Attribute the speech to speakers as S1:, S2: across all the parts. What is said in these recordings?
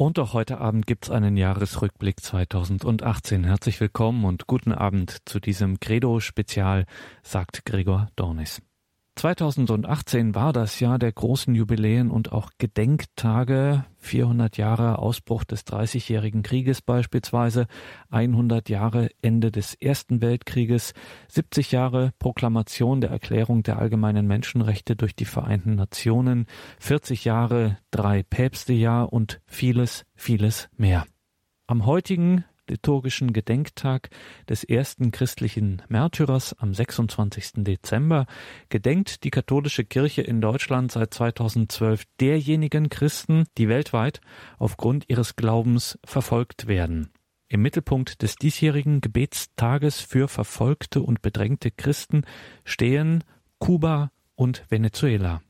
S1: Und auch heute Abend gibt's einen Jahresrückblick 2018. Herzlich willkommen und guten Abend zu diesem Credo-Spezial, sagt Gregor Dornis. 2018 war das Jahr der großen Jubiläen und auch Gedenktage. 400 Jahre Ausbruch des Dreißigjährigen Krieges beispielsweise, 100 Jahre Ende des Ersten Weltkrieges, 70 Jahre Proklamation der Erklärung der allgemeinen Menschenrechte durch die Vereinten Nationen, 40 Jahre drei Päpstejahr und vieles, vieles mehr. Am heutigen liturgischen Gedenktag des ersten christlichen Märtyrers am 26. Dezember gedenkt die katholische Kirche in Deutschland seit 2012 derjenigen Christen, die weltweit aufgrund ihres Glaubens verfolgt werden. Im Mittelpunkt des diesjährigen Gebetstages für verfolgte und bedrängte Christen stehen Kuba und Venezuela.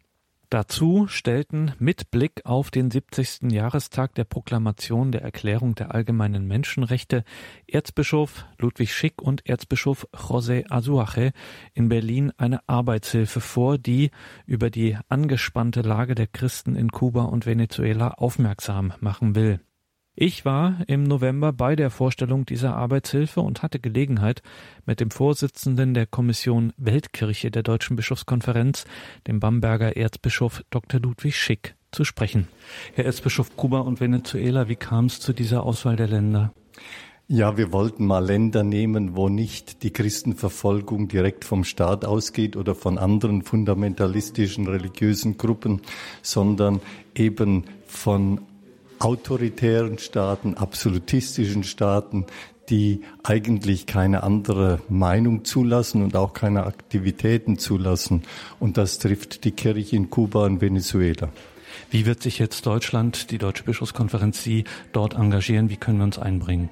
S1: Dazu stellten mit Blick auf den 70. Jahrestag der Proklamation der Erklärung der allgemeinen Menschenrechte Erzbischof Ludwig Schick und Erzbischof José Azuaje in Berlin eine Arbeitshilfe vor, die über die angespannte Lage der Christen in Kuba und Venezuela aufmerksam machen will. Ich war im November bei der Vorstellung dieser Arbeitshilfe und hatte Gelegenheit, mit dem Vorsitzenden der Kommission Weltkirche der Deutschen Bischofskonferenz, dem Bamberger Erzbischof Dr. Ludwig Schick, zu sprechen. Herr Erzbischof Kuba und Venezuela, wie kam es zu dieser Auswahl der Länder?
S2: Ja, wir wollten mal Länder nehmen, wo nicht die Christenverfolgung direkt vom Staat ausgeht oder von anderen fundamentalistischen religiösen Gruppen, sondern eben von autoritären Staaten, absolutistischen Staaten, die eigentlich keine andere Meinung zulassen und auch keine Aktivitäten zulassen. Und das trifft die Kirche in Kuba und Venezuela.
S1: Wie wird sich jetzt Deutschland, die Deutsche Bischofskonferenz, Sie dort engagieren? Wie können wir uns einbringen?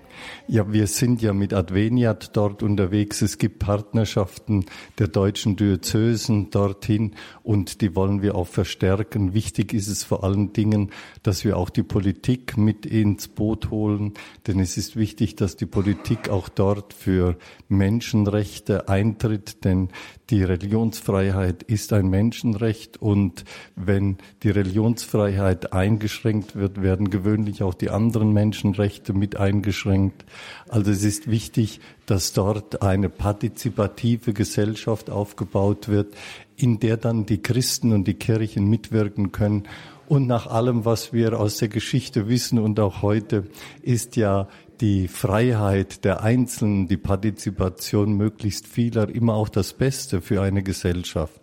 S2: Ja, wir sind ja mit Adveniat dort unterwegs. Es gibt Partnerschaften der deutschen Diözesen dorthin und die wollen wir auch verstärken. Wichtig ist es vor allen Dingen, dass wir auch die Politik mit ins Boot holen, denn es ist wichtig, dass die Politik auch dort für Menschenrechte eintritt, denn die Religionsfreiheit ist ein Menschenrecht und wenn die Religionsfreiheit eingeschränkt wird, werden gewöhnlich auch die anderen Menschenrechte mit eingeschränkt. Also es ist wichtig, dass dort eine partizipative Gesellschaft aufgebaut wird, in der dann die Christen und die Kirchen mitwirken können und nach allem, was wir aus der Geschichte wissen und auch heute, ist ja die Freiheit der Einzelnen, die Partizipation möglichst vieler immer auch das Beste für eine Gesellschaft.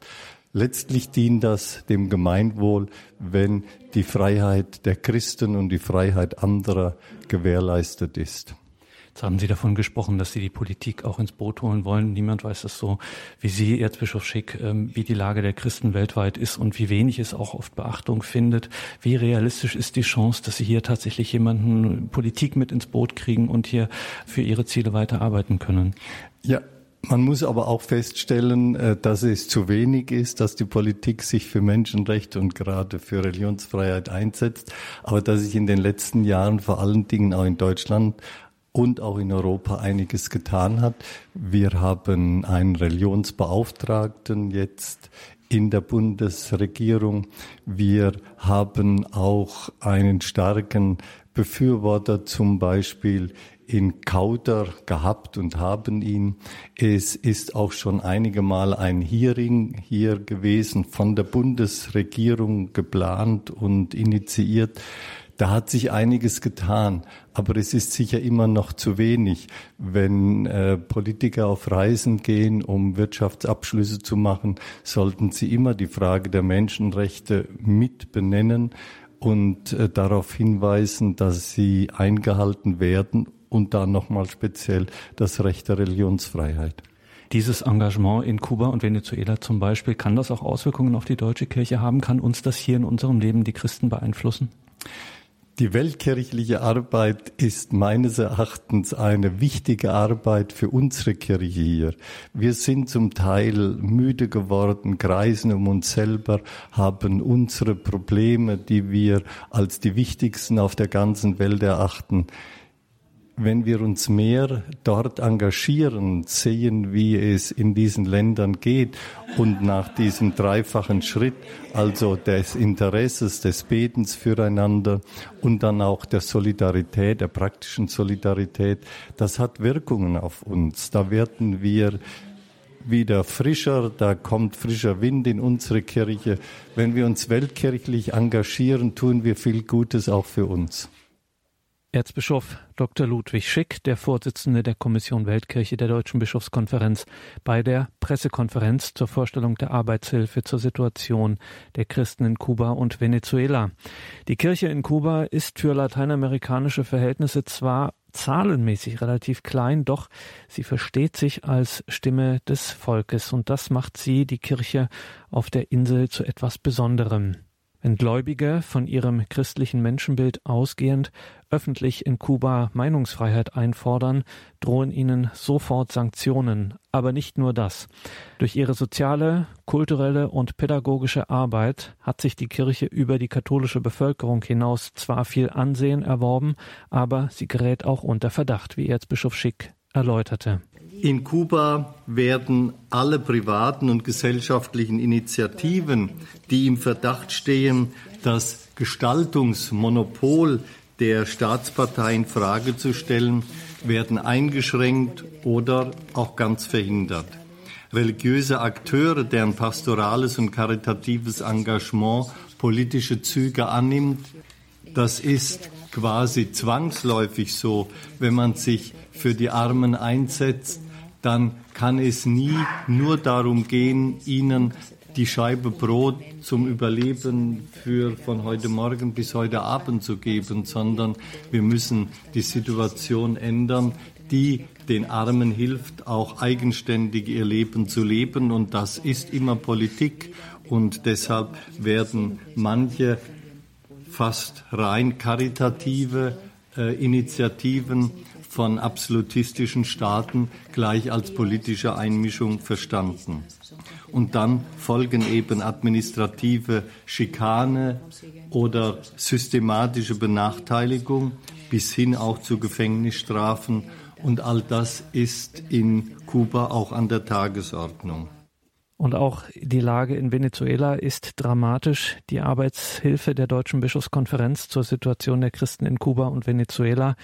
S2: Letztlich dient das dem Gemeinwohl, wenn die Freiheit der Christen und die Freiheit anderer gewährleistet ist.
S1: Jetzt haben Sie davon gesprochen, dass Sie die Politik auch ins Boot holen wollen. Niemand weiß das so wie Sie, Erzbischof Schick, ähm, wie die Lage der Christen weltweit ist und wie wenig es auch oft Beachtung findet. Wie realistisch ist die Chance, dass Sie hier tatsächlich jemanden Politik mit ins Boot kriegen und hier für Ihre Ziele weiter arbeiten können?
S2: Ja, man muss aber auch feststellen, äh, dass es zu wenig ist, dass die Politik sich für Menschenrechte und gerade für Religionsfreiheit einsetzt, aber dass sich in den letzten Jahren vor allen Dingen auch in Deutschland und auch in Europa einiges getan hat. Wir haben einen Religionsbeauftragten jetzt in der Bundesregierung. Wir haben auch einen starken Befürworter zum Beispiel in Kauder gehabt und haben ihn. Es ist auch schon einige Mal ein Hearing hier gewesen, von der Bundesregierung geplant und initiiert. Da hat sich einiges getan, aber es ist sicher immer noch zu wenig. Wenn äh, Politiker auf Reisen gehen, um Wirtschaftsabschlüsse zu machen, sollten sie immer die Frage der Menschenrechte mit benennen und äh, darauf hinweisen, dass sie eingehalten werden und dann nochmal speziell das Recht der Religionsfreiheit.
S1: Dieses Engagement in Kuba und Venezuela zum Beispiel, kann das auch Auswirkungen auf die deutsche Kirche haben? Kann uns das hier in unserem Leben die Christen beeinflussen?
S2: Die weltkirchliche Arbeit ist meines Erachtens eine wichtige Arbeit für unsere Kirche hier. Wir sind zum Teil müde geworden, kreisen um uns selber, haben unsere Probleme, die wir als die wichtigsten auf der ganzen Welt erachten. Wenn wir uns mehr dort engagieren, sehen, wie es in diesen Ländern geht und nach diesem dreifachen Schritt, also des Interesses, des Betens füreinander und dann auch der Solidarität, der praktischen Solidarität, das hat Wirkungen auf uns. Da werden wir wieder frischer, da kommt frischer Wind in unsere Kirche. Wenn wir uns weltkirchlich engagieren, tun wir viel Gutes auch für uns.
S1: Erzbischof Dr. Ludwig Schick, der Vorsitzende der Kommission Weltkirche der Deutschen Bischofskonferenz, bei der Pressekonferenz zur Vorstellung der Arbeitshilfe zur Situation der Christen in Kuba und Venezuela. Die Kirche in Kuba ist für lateinamerikanische Verhältnisse zwar zahlenmäßig relativ klein, doch sie versteht sich als Stimme des Volkes und das macht sie, die Kirche auf der Insel, zu etwas Besonderem. Wenn Gläubige von ihrem christlichen Menschenbild ausgehend öffentlich in Kuba Meinungsfreiheit einfordern, drohen ihnen sofort Sanktionen. Aber nicht nur das. Durch ihre soziale, kulturelle und pädagogische Arbeit hat sich die Kirche über die katholische Bevölkerung hinaus zwar viel Ansehen erworben, aber sie gerät auch unter Verdacht, wie Erzbischof Schick erläuterte.
S2: In Kuba werden alle privaten und gesellschaftlichen Initiativen, die im Verdacht stehen, das Gestaltungsmonopol der Staatspartei in Frage zu stellen, werden eingeschränkt oder auch ganz verhindert. Religiöse Akteure, deren pastorales und karitatives Engagement politische Züge annimmt, das ist quasi zwangsläufig so, wenn man sich für die Armen einsetzt, dann kann es nie nur darum gehen, ihnen die Scheibe Brot zum Überleben für von heute Morgen bis heute Abend zu geben, sondern wir müssen die Situation ändern, die den Armen hilft, auch eigenständig ihr Leben zu leben. Und das ist immer Politik. Und deshalb werden manche fast rein karitative äh, Initiativen von absolutistischen Staaten gleich als politische Einmischung verstanden. Und dann folgen eben administrative Schikane oder systematische Benachteiligung bis hin auch zu Gefängnisstrafen. Und all das ist in Kuba auch an der Tagesordnung.
S1: Und auch die Lage in Venezuela ist dramatisch. Die Arbeitshilfe der Deutschen Bischofskonferenz zur Situation der Christen in Kuba und Venezuela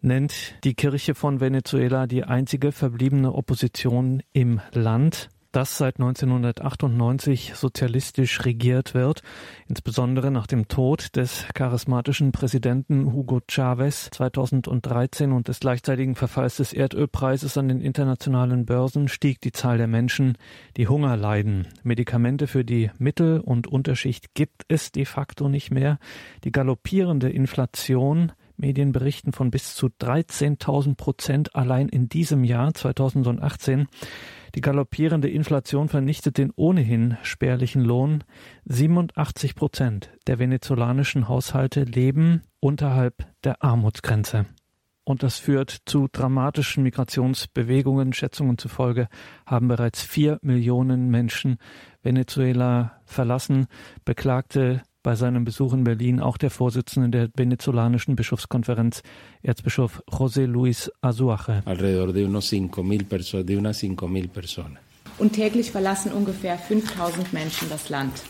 S1: nennt die Kirche von Venezuela die einzige verbliebene Opposition im Land das seit 1998 sozialistisch regiert wird, insbesondere nach dem Tod des charismatischen Präsidenten Hugo Chavez 2013 und des gleichzeitigen Verfalls des Erdölpreises an den internationalen Börsen stieg die Zahl der Menschen, die Hunger leiden. Medikamente für die Mittel- und Unterschicht gibt es de facto nicht mehr. Die galoppierende Inflation Medien berichten von bis zu 13.000 Prozent allein in diesem Jahr 2018. Die galoppierende Inflation vernichtet den ohnehin spärlichen Lohn. 87 Prozent der venezolanischen Haushalte leben unterhalb der Armutsgrenze. Und das führt zu dramatischen Migrationsbewegungen. Schätzungen zufolge haben bereits vier Millionen Menschen Venezuela verlassen, beklagte bei seinem Besuch in Berlin auch der Vorsitzende der venezolanischen Bischofskonferenz, Erzbischof José Luis Azuaje.
S3: Alrededor de unos 5.000 perso de unas 5.000 personas.
S4: Und täglich verlassen ungefähr 5000 Menschen das Land.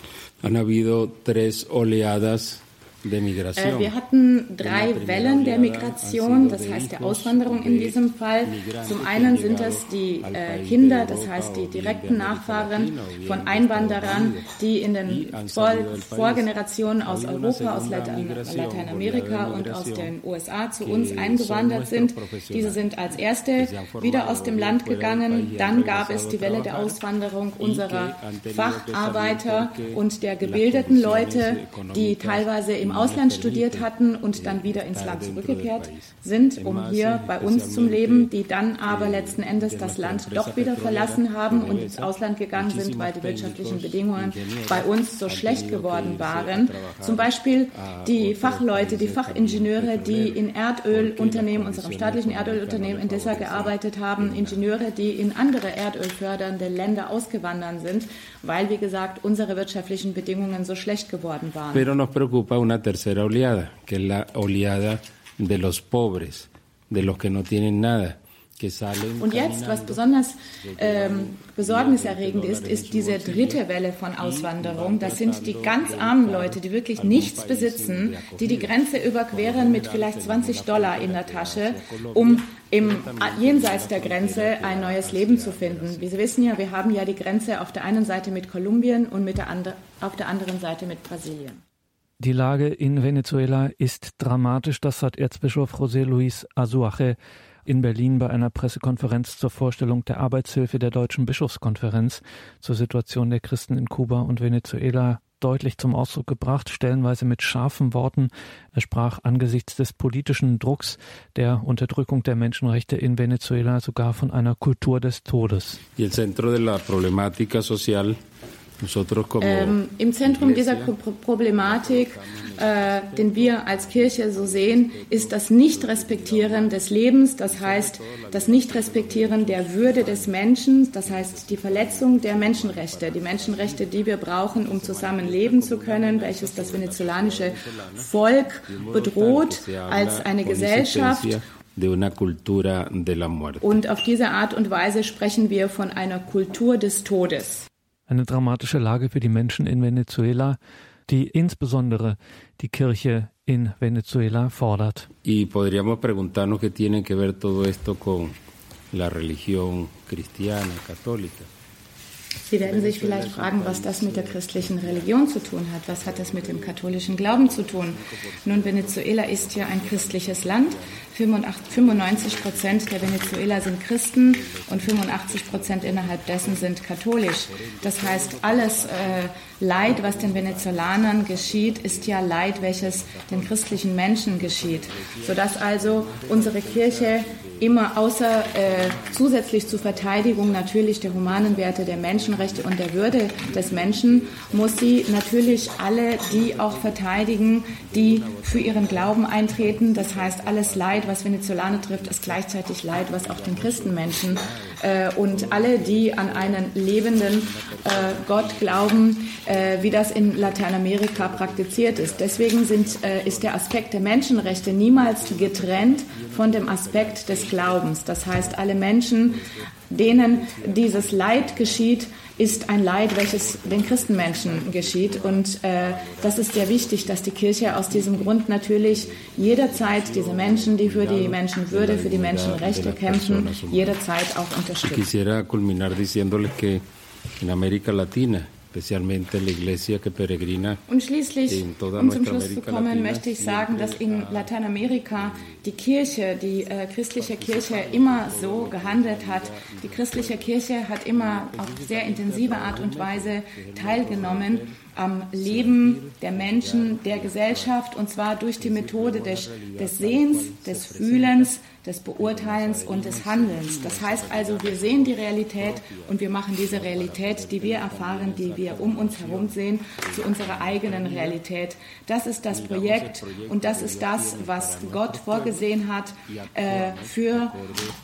S3: Han habido tres oleadas
S4: äh, wir hatten drei Wellen der Migration, das heißt der Auswanderung in diesem Fall. Zum einen sind es die äh, Kinder, das heißt die direkten Nachfahren von Einwanderern, die in den Vor Vorgenerationen aus Europa, aus Lateinamerika und aus den USA zu uns eingewandert sind. Diese sind als erste wieder aus dem Land gegangen. Dann gab es die Welle der Auswanderung unserer Facharbeiter und der gebildeten Leute, die teilweise im im Ausland studiert hatten und dann wieder ins Land zurückgekehrt sind, um hier bei uns zum Leben, die dann aber letzten Endes das Land doch wieder verlassen haben und ins Ausland gegangen sind, weil die wirtschaftlichen Bedingungen bei uns so schlecht geworden waren. Zum Beispiel die Fachleute, die Fachingenieure, die in Erdölunternehmen, unserem staatlichen Erdölunternehmen in Dessa gearbeitet haben, Ingenieure, die in andere erdölfördernde Länder ausgewandert sind, weil, wie gesagt, unsere wirtschaftlichen Bedingungen so schlecht geworden waren.
S3: Pero nos preocupa una tercera oleada, que es la oleada de los pobres de los que no tienen nada.
S4: Und jetzt, was besonders ähm, besorgniserregend ist, ist diese dritte Welle von Auswanderung. Das sind die ganz armen Leute, die wirklich nichts besitzen, die die Grenze überqueren mit vielleicht 20 Dollar in der Tasche, um im jenseits der Grenze ein neues Leben zu finden. Wie Sie wissen ja, wir haben ja die Grenze auf der einen Seite mit Kolumbien und mit der andre, auf der anderen Seite mit Brasilien.
S1: Die Lage in Venezuela ist dramatisch, das hat Erzbischof José Luis Azuaje in Berlin bei einer Pressekonferenz zur Vorstellung der Arbeitshilfe der Deutschen Bischofskonferenz zur Situation der Christen in Kuba und Venezuela deutlich zum Ausdruck gebracht, stellenweise mit scharfen Worten. Er sprach angesichts des politischen Drucks der Unterdrückung der Menschenrechte in Venezuela sogar von einer Kultur des Todes.
S3: Y el centro de la problemática social
S4: ähm, Im Zentrum dieser Problematik, äh, den wir als Kirche so sehen, ist das Nichtrespektieren des Lebens, das heißt das Nichtrespektieren der Würde des Menschen, das heißt die Verletzung der Menschenrechte, die Menschenrechte, die wir brauchen, um zusammen leben zu können, welches das venezolanische Volk bedroht als eine Gesellschaft. Und auf diese Art und Weise sprechen wir von einer Kultur des Todes
S1: eine dramatische Lage für die Menschen in Venezuela, die insbesondere die Kirche in Venezuela fordert.
S3: Y podríamos preguntarnos qué tiene que ver todo esto con la religión cristiana, católica.
S4: Sie werden sich vielleicht fragen, was das mit der christlichen Religion zu tun hat. Was hat das mit dem katholischen Glauben zu tun? Nun, Venezuela ist ja ein christliches Land. 95 Prozent der Venezuela sind Christen und 85 Prozent innerhalb dessen sind katholisch. Das heißt, alles äh, Leid, was den Venezolanern geschieht, ist ja Leid, welches den christlichen Menschen geschieht. Sodass also unsere Kirche immer außer äh, zusätzlich zur Verteidigung natürlich der humanen Werte, der Menschenrechte und der Würde des Menschen, muss sie natürlich alle die auch verteidigen, die für ihren Glauben eintreten. Das heißt, alles Leid, was Venezolaner trifft, ist gleichzeitig Leid, was auch den Christenmenschen äh, und alle, die an einen lebenden äh, Gott glauben, äh, wie das in Lateinamerika praktiziert ist. Deswegen sind, äh, ist der Aspekt der Menschenrechte niemals getrennt von dem Aspekt des Glaubens. Das heißt, alle Menschen, denen dieses Leid geschieht, ist ein Leid, welches den Christenmenschen geschieht. Und äh, das ist sehr wichtig, dass die Kirche aus diesem Grund natürlich jederzeit diese Menschen, die für die Menschenwürde, für die Menschenrechte kämpfen, jederzeit auch unterstützt. Und schließlich, um zum Schluss zu kommen, möchte ich sagen, dass in Lateinamerika die Kirche, die äh, christliche Kirche immer so gehandelt hat. Die christliche Kirche hat immer auf sehr intensive Art und Weise teilgenommen am Leben der Menschen, der Gesellschaft, und zwar durch die Methode des, des Sehens, des Fühlens, des Beurteilens und des Handelns. Das heißt also, wir sehen die Realität und wir machen diese Realität, die wir erfahren, die wir um uns herum sehen, zu unserer eigenen Realität. Das ist das Projekt und das ist das, was Gott vorgesehen hat äh, für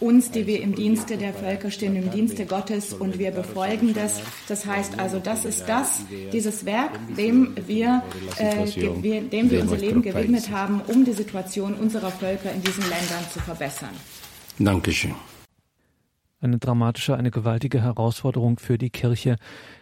S4: uns, die wir im Dienste der Völker stehen, im Dienste Gottes und wir befolgen das. Das heißt also, das ist das, dieses Werk, dem wir, äh, dem wir unser Leben gewidmet haben, um die Situation unserer Völker in diesen Ländern zu verbessern verbessern.
S3: Dankeschön.
S1: Eine dramatische, eine gewaltige Herausforderung für die Kirche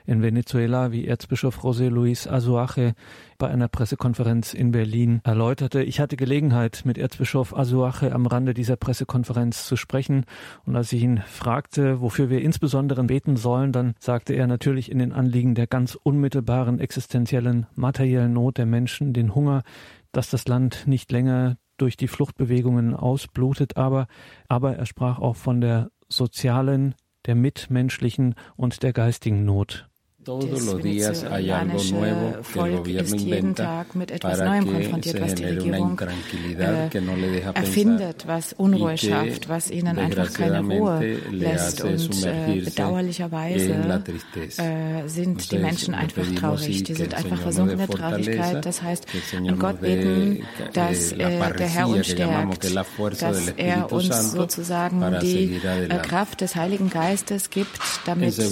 S1: in Venezuela, wie Erzbischof José Luis Azuaje bei einer Pressekonferenz in Berlin erläuterte. Ich hatte Gelegenheit, mit Erzbischof Azuaje am Rande dieser Pressekonferenz zu sprechen. Und als ich ihn fragte, wofür wir insbesondere beten sollen, dann sagte er natürlich in den Anliegen der ganz unmittelbaren existenziellen materiellen Not der Menschen, den Hunger, dass das Land nicht länger durch die Fluchtbewegungen ausblutet, aber, aber er sprach auch von der sozialen, der mitmenschlichen und der geistigen Not.
S4: Todos los días hay algo nuevo que el gobierno inventa para que se genere una intranquilidad que no le deja erfindet, was Unruhe schafft, was ihnen einfach keine Ruhe lässt und äh, bedauerlicherweise äh, sind die Menschen einfach traurig, die sind einfach versunken in der Traurigkeit. Das heißt, an Gott beten, dass äh, der Herr uns stärkt, dass er uns sozusagen die äh, Kraft des Heiligen Geistes gibt, damit äh,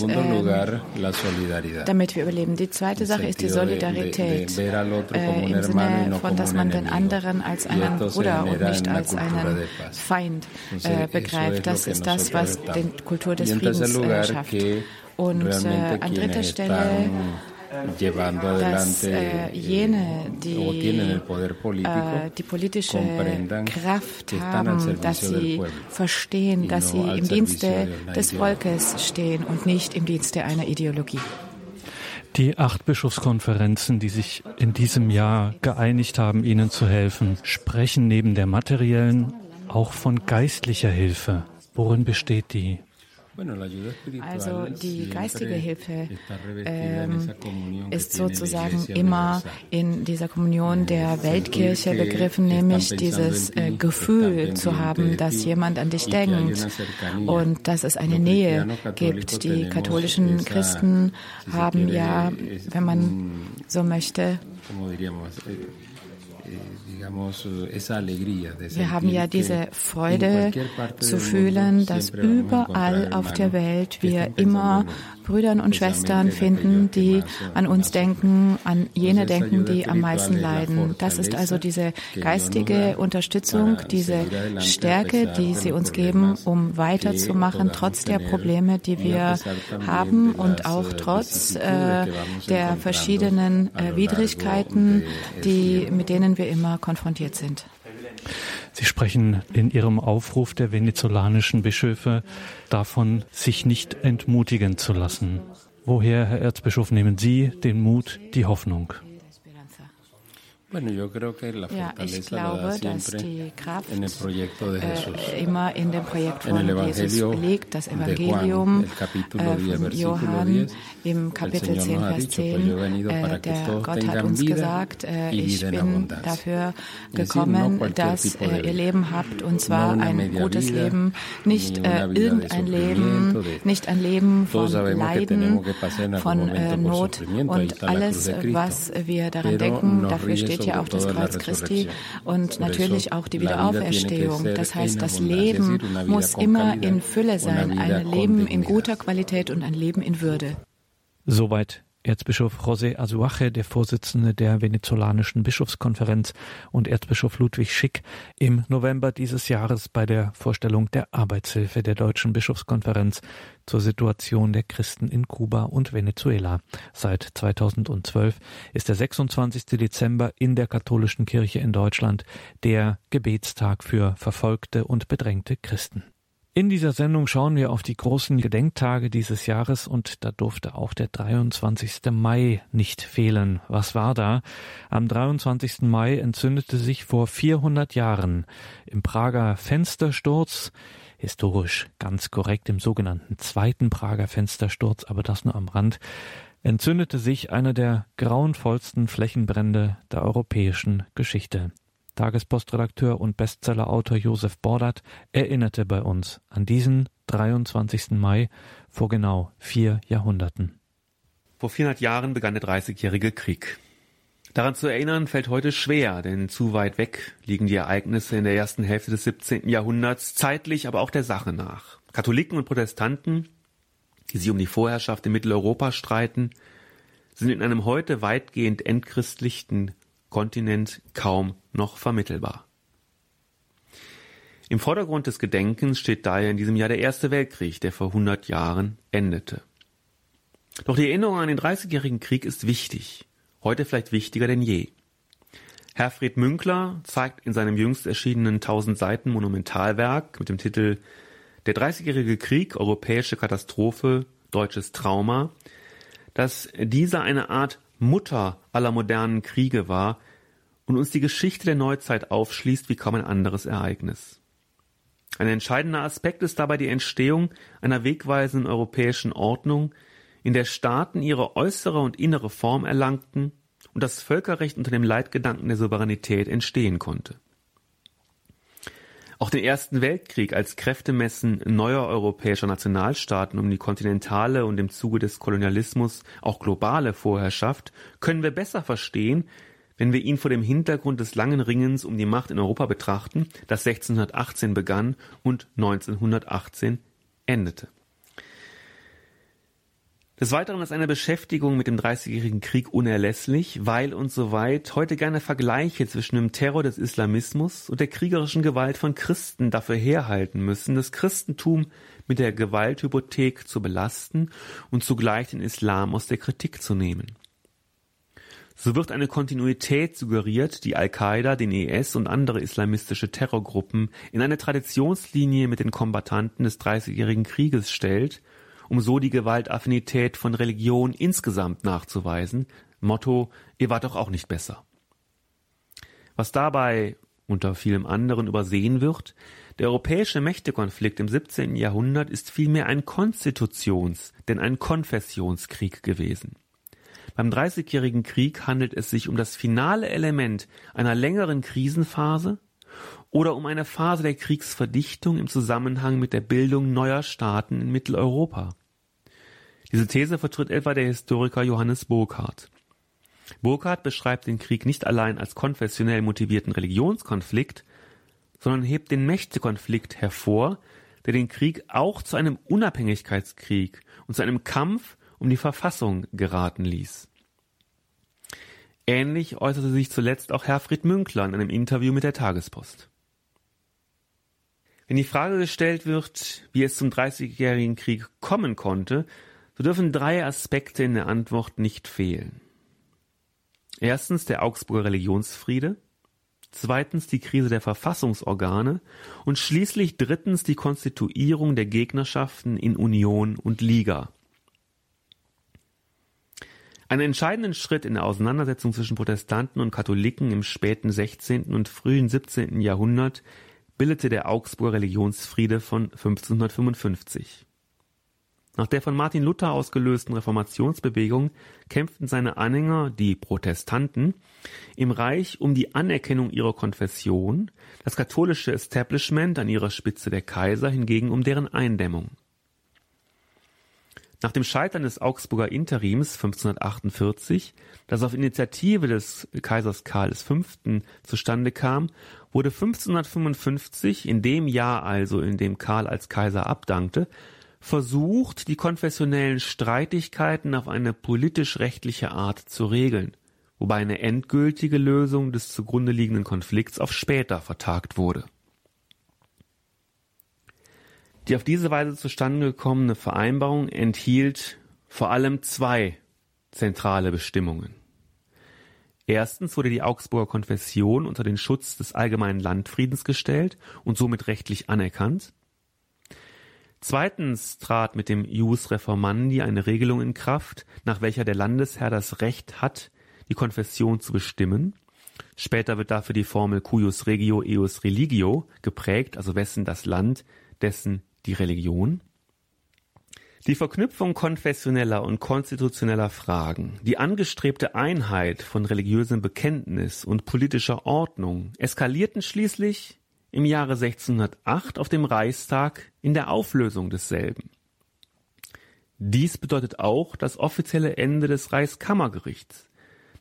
S4: damit wir überleben. Die zweite Sache ist die Solidarität äh, im Sinne von, dass man den anderen als einen Bruder und nicht als einen Feind äh, begreift. Das ist das, was die Kultur des Friedens äh, schafft. Und äh, an dritter Stelle dass äh, jene, die äh, die politische Kraft haben, dass sie verstehen, dass sie im Dienste des Volkes stehen und nicht im Dienste einer Ideologie.
S1: Die acht Bischofskonferenzen, die sich in diesem Jahr geeinigt haben, Ihnen zu helfen, sprechen neben der materiellen auch von geistlicher Hilfe. Worin besteht die?
S4: Also die geistige Hilfe ähm, ist sozusagen immer in dieser Kommunion der Weltkirche begriffen, nämlich dieses äh, Gefühl zu haben, dass jemand an dich denkt. und dass es eine Nähe gibt. Die katholischen Christen haben ja, wenn man so möchte, wir haben ja diese Freude zu fühlen, dass überall auf der Welt wir immer Brüdern und Schwestern finden, die an uns denken, an jene denken, die am meisten leiden. Das ist also diese geistige Unterstützung, diese Stärke, die sie uns geben, um weiterzumachen, trotz der Probleme, die wir haben und auch trotz äh, der verschiedenen äh, Widrigkeiten, die, mit denen wir immer konfrontiert sind.
S1: Sie sprechen in Ihrem Aufruf der venezolanischen Bischöfe davon, sich nicht entmutigen zu lassen. Woher, Herr Erzbischof, nehmen Sie den Mut, die Hoffnung?
S4: Ja, ich glaube, dass die Kraft äh, immer in dem Projekt von Jesus liegt, das Evangelium äh, von Johann im Kapitel 10, Vers 10. Äh, der Gott hat uns gesagt, äh, ich bin dafür gekommen, dass äh, ihr Leben habt, und zwar ein gutes Leben, nicht äh, irgendein Leben, nicht ein Leben von Leiden, von Not und alles, was wir daran denken, dafür steht steht ja auch das Kreuz Christi und natürlich auch die Wiederauferstehung. Das heißt, das Leben muss immer in Fülle sein, ein Leben in guter Qualität und ein Leben in Würde.
S1: Soweit Erzbischof José Azuaje, der Vorsitzende der venezolanischen Bischofskonferenz, und Erzbischof Ludwig Schick im November dieses Jahres bei der Vorstellung der Arbeitshilfe der Deutschen Bischofskonferenz zur Situation der Christen in Kuba und Venezuela. Seit 2012 ist der 26. Dezember in der katholischen Kirche in Deutschland der Gebetstag für verfolgte und bedrängte Christen. In dieser Sendung schauen wir auf die großen Gedenktage dieses Jahres und da durfte auch der 23. Mai nicht fehlen. Was war da? Am 23. Mai entzündete sich vor 400 Jahren im Prager Fenstersturz, historisch ganz korrekt im sogenannten zweiten Prager Fenstersturz, aber das nur am Rand, entzündete sich einer der grauenvollsten Flächenbrände der europäischen Geschichte. Tagespostredakteur und Bestsellerautor Josef Bordert erinnerte bei uns an diesen 23. Mai vor genau vier Jahrhunderten.
S5: Vor 400 Jahren begann der Dreißigjährige Krieg. Daran zu erinnern fällt heute schwer, denn zu weit weg liegen die Ereignisse in der ersten Hälfte des 17. Jahrhunderts, zeitlich aber auch der Sache nach. Katholiken und Protestanten, die sich um die Vorherrschaft in Mitteleuropa streiten, sind in einem heute weitgehend entchristlichten Kontinent kaum noch vermittelbar. Im Vordergrund des Gedenkens steht daher in diesem Jahr der Erste Weltkrieg, der vor 100 Jahren endete. Doch die Erinnerung an den Dreißigjährigen Krieg ist wichtig, heute vielleicht wichtiger denn je. Herfried Münkler zeigt in seinem jüngst erschienenen 1000 Seiten Monumentalwerk mit dem Titel Der Dreißigjährige Krieg, europäische Katastrophe, deutsches Trauma, dass dieser eine Art Mutter aller modernen Kriege war und uns die Geschichte der Neuzeit aufschließt wie kaum ein anderes Ereignis. Ein entscheidender Aspekt ist dabei die Entstehung einer wegweisenden europäischen Ordnung, in der Staaten ihre äußere und innere Form erlangten und das Völkerrecht unter dem Leitgedanken der Souveränität entstehen konnte. Auch den Ersten Weltkrieg als Kräftemessen neuer europäischer Nationalstaaten um die kontinentale und im Zuge des Kolonialismus auch globale Vorherrschaft können wir besser verstehen, wenn wir ihn vor dem Hintergrund des langen Ringens um die Macht in Europa betrachten, das 1618 begann und 1918 endete. Des Weiteren ist eine Beschäftigung mit dem Dreißigjährigen Krieg unerlässlich, weil und soweit heute gerne Vergleiche zwischen dem Terror des Islamismus und der kriegerischen Gewalt von Christen dafür herhalten müssen, das Christentum mit der Gewalthypothek zu belasten und zugleich den Islam aus der Kritik zu nehmen. So wird eine Kontinuität suggeriert, die Al-Qaida, den IS und andere islamistische Terrorgruppen in eine Traditionslinie mit den Kombattanten des Dreißigjährigen Krieges stellt um so die Gewaltaffinität von Religion insgesamt nachzuweisen. Motto, ihr wart doch auch nicht besser. Was dabei unter vielem anderen übersehen wird, der europäische Mächtekonflikt im 17. Jahrhundert ist vielmehr ein Konstitutions-, denn ein Konfessionskrieg gewesen. Beim Dreißigjährigen Krieg handelt es sich um das finale Element einer längeren Krisenphase oder um eine Phase der Kriegsverdichtung im Zusammenhang mit der Bildung neuer Staaten in Mitteleuropa. Diese These vertritt etwa der Historiker Johannes Burkhardt. Burkhardt beschreibt den Krieg nicht allein als konfessionell motivierten Religionskonflikt, sondern hebt den Mächtekonflikt hervor, der den Krieg auch zu einem Unabhängigkeitskrieg und zu einem Kampf um die Verfassung geraten ließ. Ähnlich äußerte sich zuletzt auch Herfried Münkler in einem Interview mit der Tagespost. Wenn die Frage gestellt wird, wie es zum Dreißigjährigen Krieg kommen konnte, so dürfen drei Aspekte in der Antwort nicht fehlen. Erstens der Augsburger Religionsfriede, zweitens die Krise der Verfassungsorgane und schließlich drittens die Konstituierung der Gegnerschaften in Union und Liga. Einen entscheidenden Schritt in der Auseinandersetzung zwischen Protestanten und Katholiken im späten 16. und frühen 17. Jahrhundert bildete der Augsburger Religionsfriede von 1555. Nach der von Martin Luther ausgelösten Reformationsbewegung kämpften seine Anhänger, die Protestanten, im Reich um die Anerkennung ihrer Konfession, das katholische Establishment an ihrer Spitze der Kaiser hingegen um deren Eindämmung. Nach dem Scheitern des Augsburger Interims 1548, das auf Initiative des Kaisers Karl V. zustande kam, wurde 1555, in dem Jahr also, in dem Karl als Kaiser abdankte, versucht, die konfessionellen Streitigkeiten auf eine politisch-rechtliche Art zu regeln, wobei eine endgültige Lösung des zugrunde liegenden Konflikts auf später vertagt wurde. Die auf diese Weise zustande gekommene Vereinbarung enthielt vor allem zwei zentrale Bestimmungen. Erstens wurde die Augsburger Konfession unter den Schutz des allgemeinen Landfriedens gestellt und somit rechtlich anerkannt. Zweitens trat mit dem Ius Reformandi eine Regelung in Kraft, nach welcher der Landesherr das Recht hat, die Konfession zu bestimmen. Später wird dafür die Formel cuius regio eius religio geprägt, also wessen das Land, dessen die Religion. Die Verknüpfung konfessioneller und konstitutioneller Fragen, die angestrebte Einheit von religiösem Bekenntnis und politischer Ordnung eskalierten schließlich im Jahre 1608 auf dem Reichstag in der Auflösung desselben. Dies bedeutet auch das offizielle Ende des Reichskammergerichts,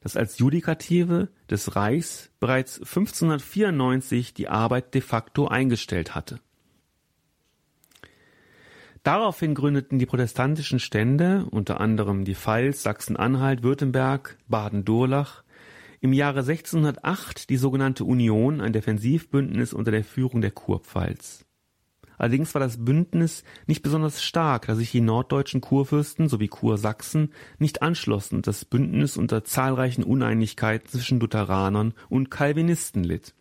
S5: das als Judikative des Reichs bereits 1594 die Arbeit de facto eingestellt hatte. Daraufhin gründeten die protestantischen Stände, unter anderem die Pfalz, Sachsen-Anhalt, Württemberg, Baden-Durlach, im Jahre 1608 die sogenannte Union, ein Defensivbündnis unter der Führung der Kurpfalz. Allerdings war das Bündnis nicht besonders stark, da sich die norddeutschen Kurfürsten sowie Kursachsen nicht anschlossen und das Bündnis unter zahlreichen Uneinigkeiten zwischen Lutheranern und Calvinisten litt.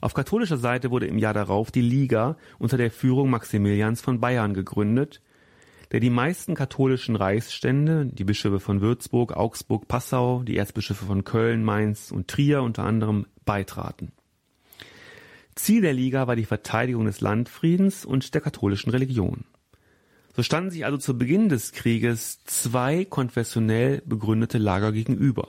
S5: Auf katholischer Seite wurde im Jahr darauf die Liga unter der Führung Maximilians von Bayern gegründet, der die meisten katholischen Reichsstände, die Bischöfe von Würzburg, Augsburg, Passau, die Erzbischöfe von Köln, Mainz und Trier unter anderem beitraten. Ziel der Liga war die Verteidigung des Landfriedens und der katholischen Religion. So standen sich also zu Beginn des Krieges zwei konfessionell begründete Lager gegenüber.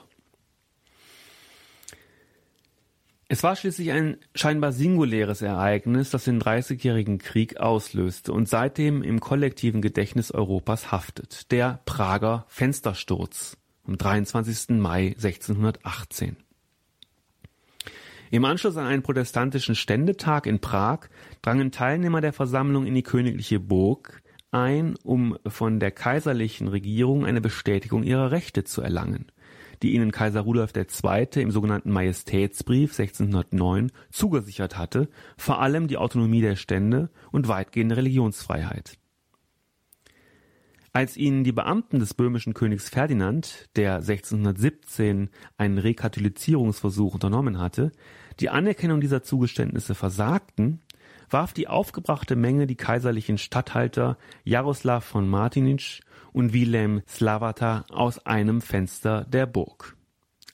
S5: Es war schließlich ein scheinbar singuläres Ereignis, das den Dreißigjährigen Krieg auslöste und seitdem im kollektiven Gedächtnis Europas haftet. Der Prager Fenstersturz am 23. Mai 1618. Im Anschluss an einen protestantischen Ständetag in Prag drangen Teilnehmer der Versammlung in die königliche Burg, ein, um von der kaiserlichen Regierung eine Bestätigung ihrer Rechte zu erlangen, die ihnen Kaiser Rudolf II. im sogenannten Majestätsbrief 1609 zugesichert hatte, vor allem die Autonomie der Stände und weitgehende Religionsfreiheit. Als ihnen die Beamten des böhmischen Königs Ferdinand, der 1617 einen Rekatholizierungsversuch unternommen hatte, die Anerkennung dieser Zugeständnisse versagten, warf die aufgebrachte Menge die kaiserlichen Statthalter Jaroslav von Martinitsch und Wilhelm Slavata aus einem Fenster der Burg.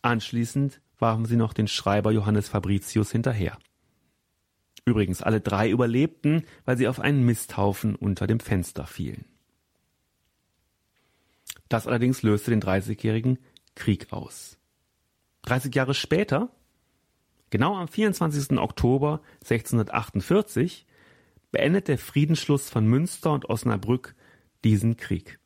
S5: Anschließend warfen sie noch den Schreiber Johannes Fabricius hinterher. Übrigens, alle drei überlebten, weil sie auf einen Misthaufen unter dem Fenster fielen. Das allerdings löste den Dreißigjährigen Krieg aus. 30 Jahre später, genau am 24. Oktober 1648, beendet der Friedensschluss von Münster und Osnabrück diesen Krieg.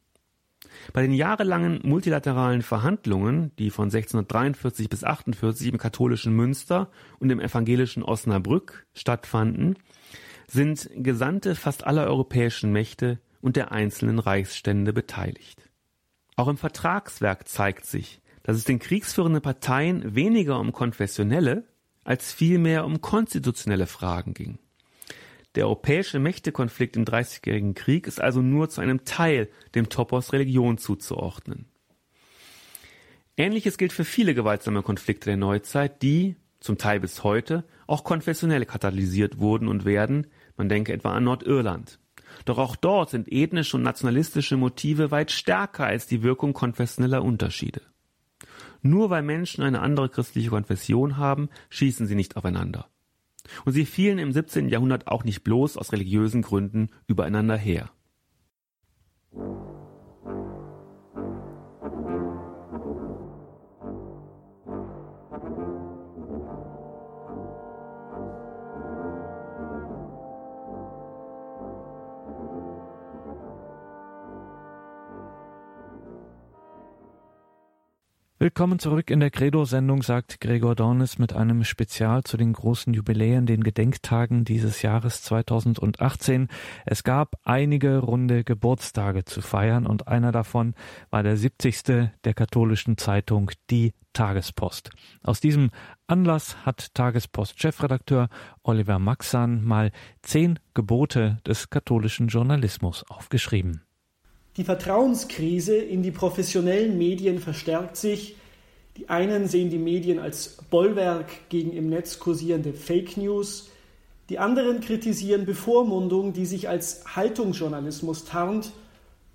S5: Bei den jahrelangen multilateralen Verhandlungen, die von 1643 bis 48 im katholischen Münster und im evangelischen Osnabrück stattfanden, sind Gesandte fast aller europäischen Mächte und der einzelnen Reichsstände beteiligt. Auch im Vertragswerk zeigt sich, dass es den kriegsführenden Parteien weniger um konfessionelle als vielmehr um konstitutionelle Fragen ging. Der europäische Mächtekonflikt im Dreißigjährigen Krieg ist also nur zu einem Teil dem Topos Religion zuzuordnen. Ähnliches gilt für viele gewaltsame Konflikte der Neuzeit, die, zum Teil bis heute, auch konfessionell katalysiert wurden und werden, man denke etwa an Nordirland. Doch auch dort sind ethnische und nationalistische Motive weit stärker als die Wirkung konfessioneller Unterschiede. Nur weil Menschen eine andere christliche Konfession haben, schießen sie nicht aufeinander. Und sie fielen im 17. Jahrhundert auch nicht bloß aus religiösen Gründen übereinander her.
S1: Willkommen zurück in der Credo-Sendung, sagt Gregor Dornis mit einem Spezial zu den großen Jubiläen, den Gedenktagen dieses Jahres 2018. Es gab einige runde Geburtstage zu feiern und einer davon war der 70. der katholischen Zeitung Die Tagespost. Aus diesem Anlass hat Tagespost-Chefredakteur Oliver Maxan mal zehn Gebote des katholischen Journalismus aufgeschrieben.
S6: Die Vertrauenskrise in die professionellen Medien verstärkt sich. Die einen sehen die Medien als Bollwerk gegen im Netz kursierende Fake News. Die anderen kritisieren Bevormundung, die sich als Haltungsjournalismus tarnt.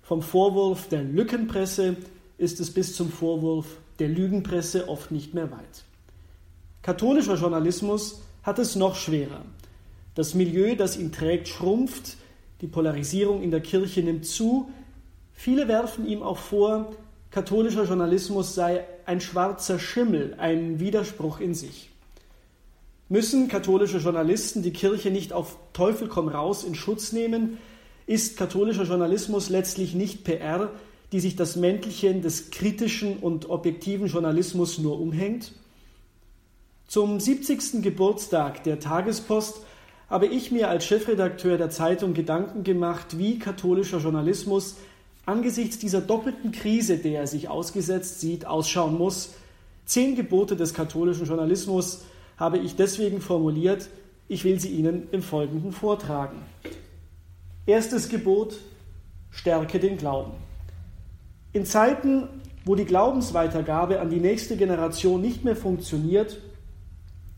S6: Vom Vorwurf der Lückenpresse ist es bis zum Vorwurf der Lügenpresse oft nicht mehr weit. Katholischer Journalismus hat es noch schwerer. Das Milieu, das ihn trägt, schrumpft, die Polarisierung in der Kirche nimmt zu, Viele werfen ihm auch vor, katholischer Journalismus sei ein schwarzer Schimmel, ein Widerspruch in sich. Müssen katholische Journalisten die Kirche nicht auf Teufel komm raus in Schutz nehmen? Ist katholischer Journalismus letztlich nicht PR, die sich das Mäntelchen des kritischen und objektiven Journalismus nur umhängt? Zum 70. Geburtstag der Tagespost habe ich mir als Chefredakteur der Zeitung Gedanken gemacht, wie katholischer Journalismus angesichts dieser doppelten Krise, der er sich ausgesetzt sieht, ausschauen muss. Zehn Gebote des katholischen Journalismus habe ich deswegen formuliert. Ich will sie Ihnen im Folgenden vortragen. Erstes Gebot, stärke den Glauben. In Zeiten, wo die Glaubensweitergabe an die nächste Generation nicht mehr funktioniert,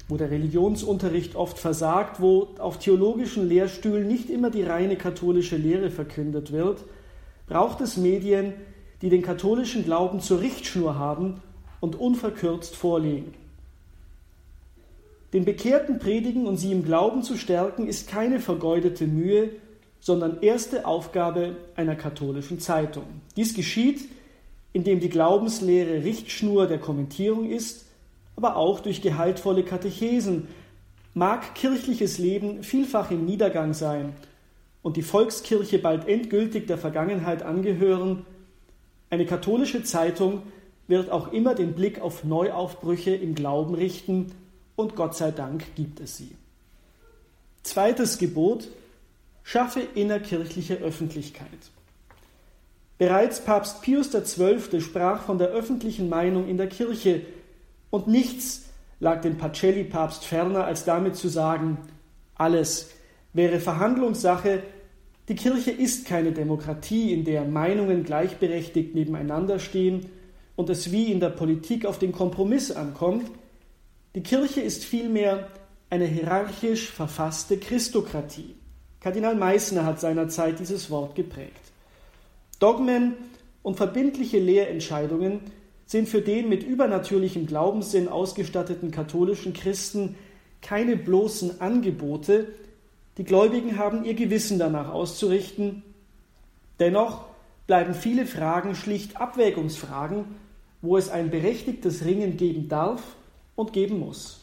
S6: wo der Religionsunterricht oft versagt, wo auf theologischen Lehrstühlen nicht immer die reine katholische Lehre verkündet wird, braucht es Medien, die den katholischen Glauben zur Richtschnur haben und unverkürzt vorlegen. Den Bekehrten predigen und sie im Glauben zu stärken, ist keine vergeudete Mühe, sondern erste Aufgabe einer katholischen Zeitung. Dies geschieht, indem die Glaubenslehre Richtschnur der Kommentierung ist, aber auch durch gehaltvolle Katechesen. Mag kirchliches Leben vielfach im Niedergang sein und die Volkskirche bald endgültig der Vergangenheit angehören, eine katholische Zeitung wird auch immer den Blick auf Neuaufbrüche im Glauben richten und Gott sei Dank gibt es sie. Zweites Gebot, schaffe innerkirchliche Öffentlichkeit. Bereits Papst Pius XII. sprach von der öffentlichen Meinung in der Kirche und nichts lag dem Pacelli-Papst ferner, als damit zu sagen, alles wäre Verhandlungssache, die Kirche ist keine Demokratie, in der Meinungen gleichberechtigt nebeneinander stehen und es wie in der Politik auf den Kompromiss ankommt. Die Kirche ist vielmehr eine hierarchisch verfasste Christokratie. Kardinal Meissner hat seinerzeit dieses Wort geprägt. Dogmen und verbindliche Lehrentscheidungen sind für den mit übernatürlichem Glaubenssinn ausgestatteten katholischen Christen keine bloßen Angebote, die Gläubigen haben ihr Gewissen danach auszurichten. Dennoch bleiben viele Fragen schlicht Abwägungsfragen, wo es ein berechtigtes Ringen geben darf und geben muss.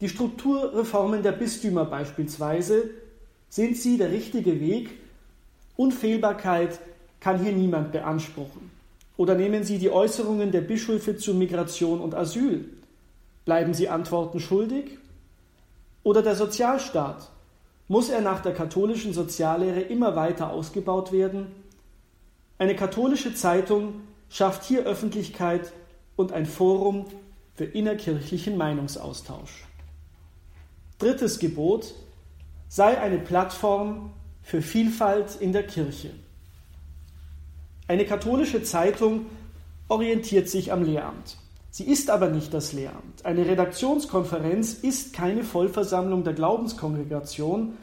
S6: Die Strukturreformen der Bistümer beispielsweise, sind sie der richtige Weg? Unfehlbarkeit kann hier niemand beanspruchen. Oder nehmen Sie die Äußerungen der Bischöfe zu Migration und Asyl. Bleiben Sie Antworten schuldig? Oder der Sozialstaat? Muss er nach der katholischen Soziallehre immer weiter ausgebaut werden? Eine katholische Zeitung schafft hier Öffentlichkeit und ein Forum für innerkirchlichen Meinungsaustausch. Drittes Gebot sei eine Plattform für Vielfalt in der Kirche. Eine katholische Zeitung orientiert sich am Lehramt. Sie ist aber nicht das Lehramt. Eine Redaktionskonferenz ist keine Vollversammlung der Glaubenskongregation.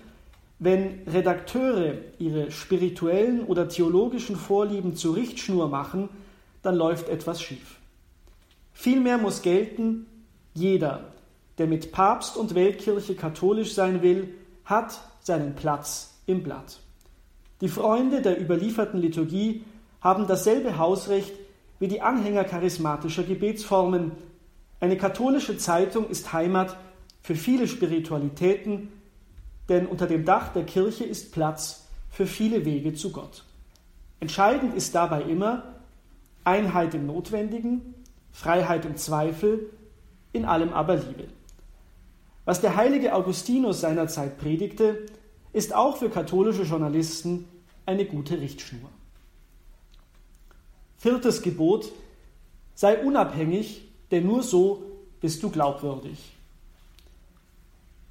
S6: Wenn Redakteure ihre spirituellen oder theologischen Vorlieben zur Richtschnur machen, dann läuft etwas schief. Vielmehr muss gelten, jeder, der mit Papst und Weltkirche katholisch sein will, hat seinen Platz im Blatt. Die Freunde der überlieferten Liturgie haben dasselbe Hausrecht wie die Anhänger charismatischer Gebetsformen. Eine katholische Zeitung ist Heimat für viele Spiritualitäten, denn unter dem Dach der Kirche ist Platz für viele Wege zu Gott. Entscheidend ist dabei immer Einheit im Notwendigen, Freiheit im Zweifel, in allem aber Liebe. Was der heilige Augustinus seinerzeit predigte, ist auch für katholische Journalisten eine gute Richtschnur. Viertes Gebot, sei unabhängig, denn nur so bist du glaubwürdig.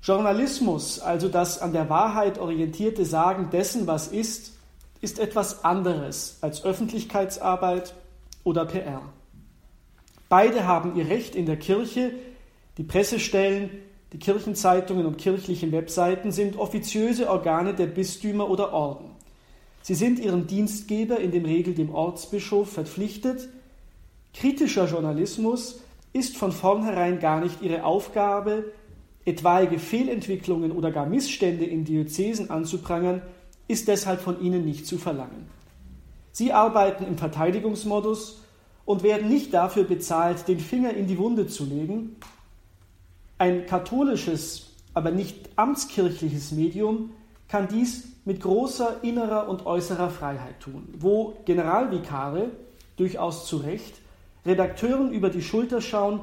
S6: Journalismus, also das an der Wahrheit orientierte Sagen dessen, was ist, ist etwas anderes als Öffentlichkeitsarbeit oder PR. Beide haben ihr Recht in der Kirche. Die Pressestellen, die Kirchenzeitungen und kirchlichen Webseiten sind offiziöse Organe der Bistümer oder Orden. Sie sind ihrem Dienstgeber, in dem Regel dem Ortsbischof, verpflichtet. Kritischer Journalismus ist von vornherein gar nicht ihre Aufgabe, etwaige Fehlentwicklungen oder gar Missstände in Diözesen anzuprangern, ist deshalb von ihnen nicht zu verlangen. Sie arbeiten im Verteidigungsmodus und werden nicht dafür bezahlt, den Finger in die Wunde zu legen. Ein katholisches, aber nicht amtskirchliches Medium kann dies mit großer innerer und äußerer Freiheit tun, wo Generalvikare, durchaus zu Recht, Redakteuren über die Schulter schauen,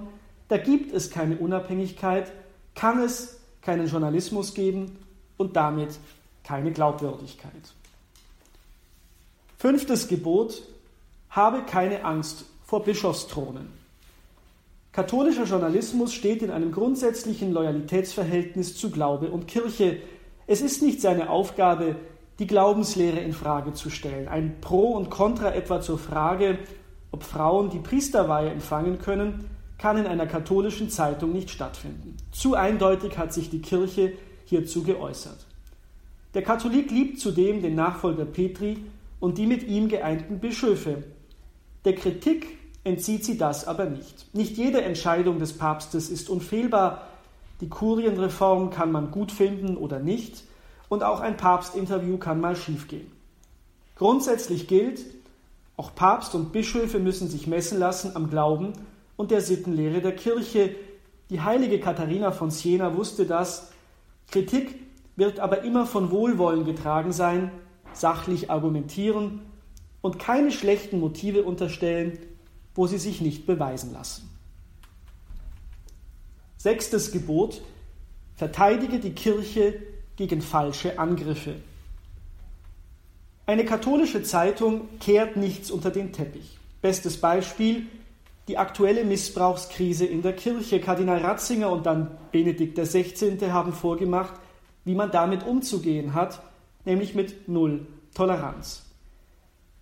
S6: da gibt es keine Unabhängigkeit, kann es keinen Journalismus geben und damit keine Glaubwürdigkeit. Fünftes Gebot, habe keine Angst vor Bischofsthronen. Katholischer Journalismus steht in einem grundsätzlichen Loyalitätsverhältnis zu Glaube und Kirche, es ist nicht seine Aufgabe, die Glaubenslehre in Frage zu stellen. Ein Pro und Contra etwa zur Frage, ob Frauen die Priesterweihe empfangen können, kann in einer katholischen Zeitung nicht stattfinden. Zu eindeutig hat sich die Kirche hierzu geäußert. Der Katholik liebt zudem den Nachfolger Petri und die mit ihm geeinten Bischöfe. Der Kritik entzieht sie das aber nicht. Nicht jede Entscheidung des Papstes ist unfehlbar, die Kurienreform kann man gut finden oder nicht und auch ein Papstinterview kann mal schiefgehen. Grundsätzlich gilt, auch Papst und Bischöfe müssen sich messen lassen am Glauben und der Sittenlehre der Kirche. Die heilige Katharina von Siena wusste das. Kritik wird aber immer von Wohlwollen getragen sein, sachlich argumentieren und keine schlechten Motive unterstellen, wo sie sich nicht beweisen lassen. Sechstes Gebot, verteidige die Kirche gegen falsche Angriffe. Eine katholische Zeitung kehrt nichts unter den Teppich. Bestes Beispiel die aktuelle Missbrauchskrise in der Kirche. Kardinal Ratzinger und dann Benedikt XVI. haben vorgemacht, wie man damit umzugehen hat, nämlich mit Null Toleranz.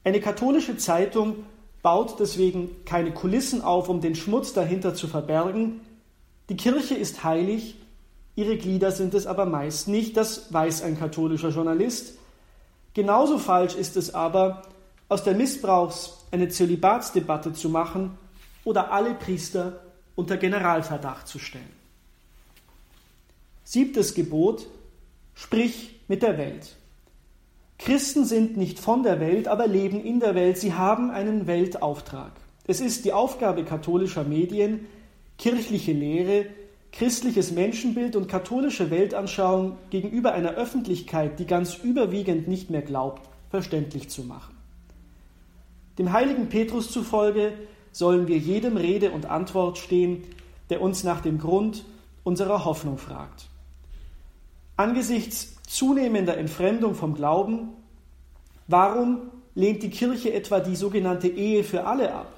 S6: Eine katholische Zeitung baut deswegen keine Kulissen auf, um den Schmutz dahinter zu verbergen. Die Kirche ist heilig, ihre Glieder sind es aber meist nicht, das weiß ein katholischer Journalist. Genauso falsch ist es aber, aus der Missbrauchs eine Zölibatsdebatte zu machen oder alle Priester unter Generalverdacht zu stellen. Siebtes Gebot, sprich mit der Welt. Christen sind nicht von der Welt, aber leben in der Welt. Sie haben einen Weltauftrag. Es ist die Aufgabe katholischer Medien, kirchliche Lehre, christliches Menschenbild und katholische Weltanschauung gegenüber einer Öffentlichkeit, die ganz überwiegend nicht mehr glaubt, verständlich zu machen. Dem heiligen Petrus zufolge sollen wir jedem Rede und Antwort stehen, der uns nach dem Grund unserer Hoffnung fragt. Angesichts zunehmender Entfremdung vom Glauben, warum lehnt die Kirche etwa die sogenannte Ehe für alle ab?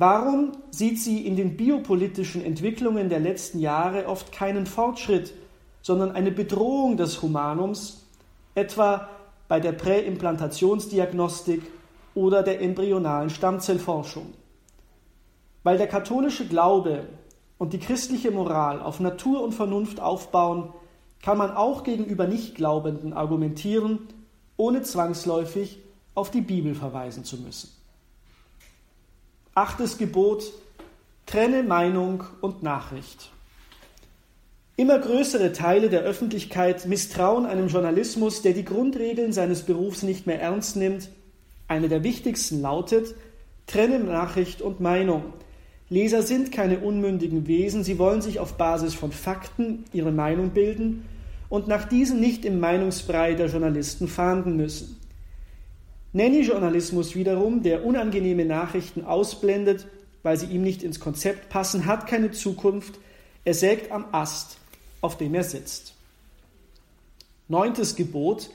S6: Warum sieht sie in den biopolitischen Entwicklungen der letzten Jahre oft keinen Fortschritt, sondern eine Bedrohung des Humanums, etwa bei der Präimplantationsdiagnostik oder der embryonalen Stammzellforschung? Weil der katholische Glaube und die christliche Moral auf Natur und Vernunft aufbauen, kann man auch gegenüber Nichtglaubenden argumentieren, ohne zwangsläufig auf die Bibel verweisen zu müssen. Achtes Gebot, trenne Meinung und Nachricht. Immer größere Teile der Öffentlichkeit misstrauen einem Journalismus, der die Grundregeln seines Berufs nicht mehr ernst nimmt. Eine der wichtigsten lautet, trenne Nachricht und Meinung. Leser sind keine unmündigen Wesen, sie wollen sich auf Basis von Fakten ihre Meinung bilden und nach diesen nicht im Meinungsbrei der Journalisten fahnden müssen. Nanny-Journalismus wiederum, der unangenehme Nachrichten ausblendet, weil sie ihm nicht ins Konzept passen, hat keine Zukunft. Er sägt am Ast, auf dem er sitzt. Neuntes Gebot,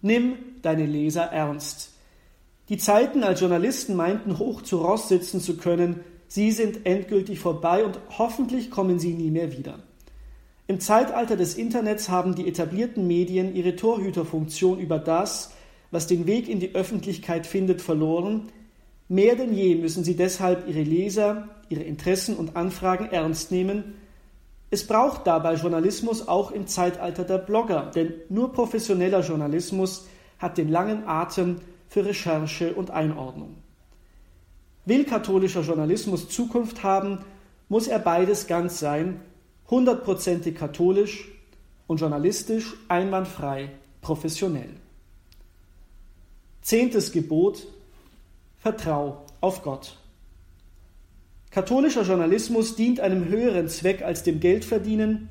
S6: nimm deine Leser ernst. Die Zeiten, als Journalisten meinten, hoch zu Ross sitzen zu können, Sie sind endgültig vorbei und hoffentlich kommen sie nie mehr wieder. Im Zeitalter des Internets haben die etablierten Medien ihre Torhüterfunktion über das, was den Weg in die Öffentlichkeit findet, verloren. Mehr denn je müssen sie deshalb ihre Leser, ihre Interessen und Anfragen ernst nehmen. Es braucht dabei Journalismus auch im Zeitalter der Blogger, denn nur professioneller Journalismus hat den langen Atem für Recherche und Einordnung. Will katholischer Journalismus Zukunft haben, muss er beides ganz sein, hundertprozentig katholisch und journalistisch einwandfrei, professionell. Zehntes Gebot, Vertrau auf Gott. Katholischer Journalismus dient einem höheren Zweck als dem Geldverdienen,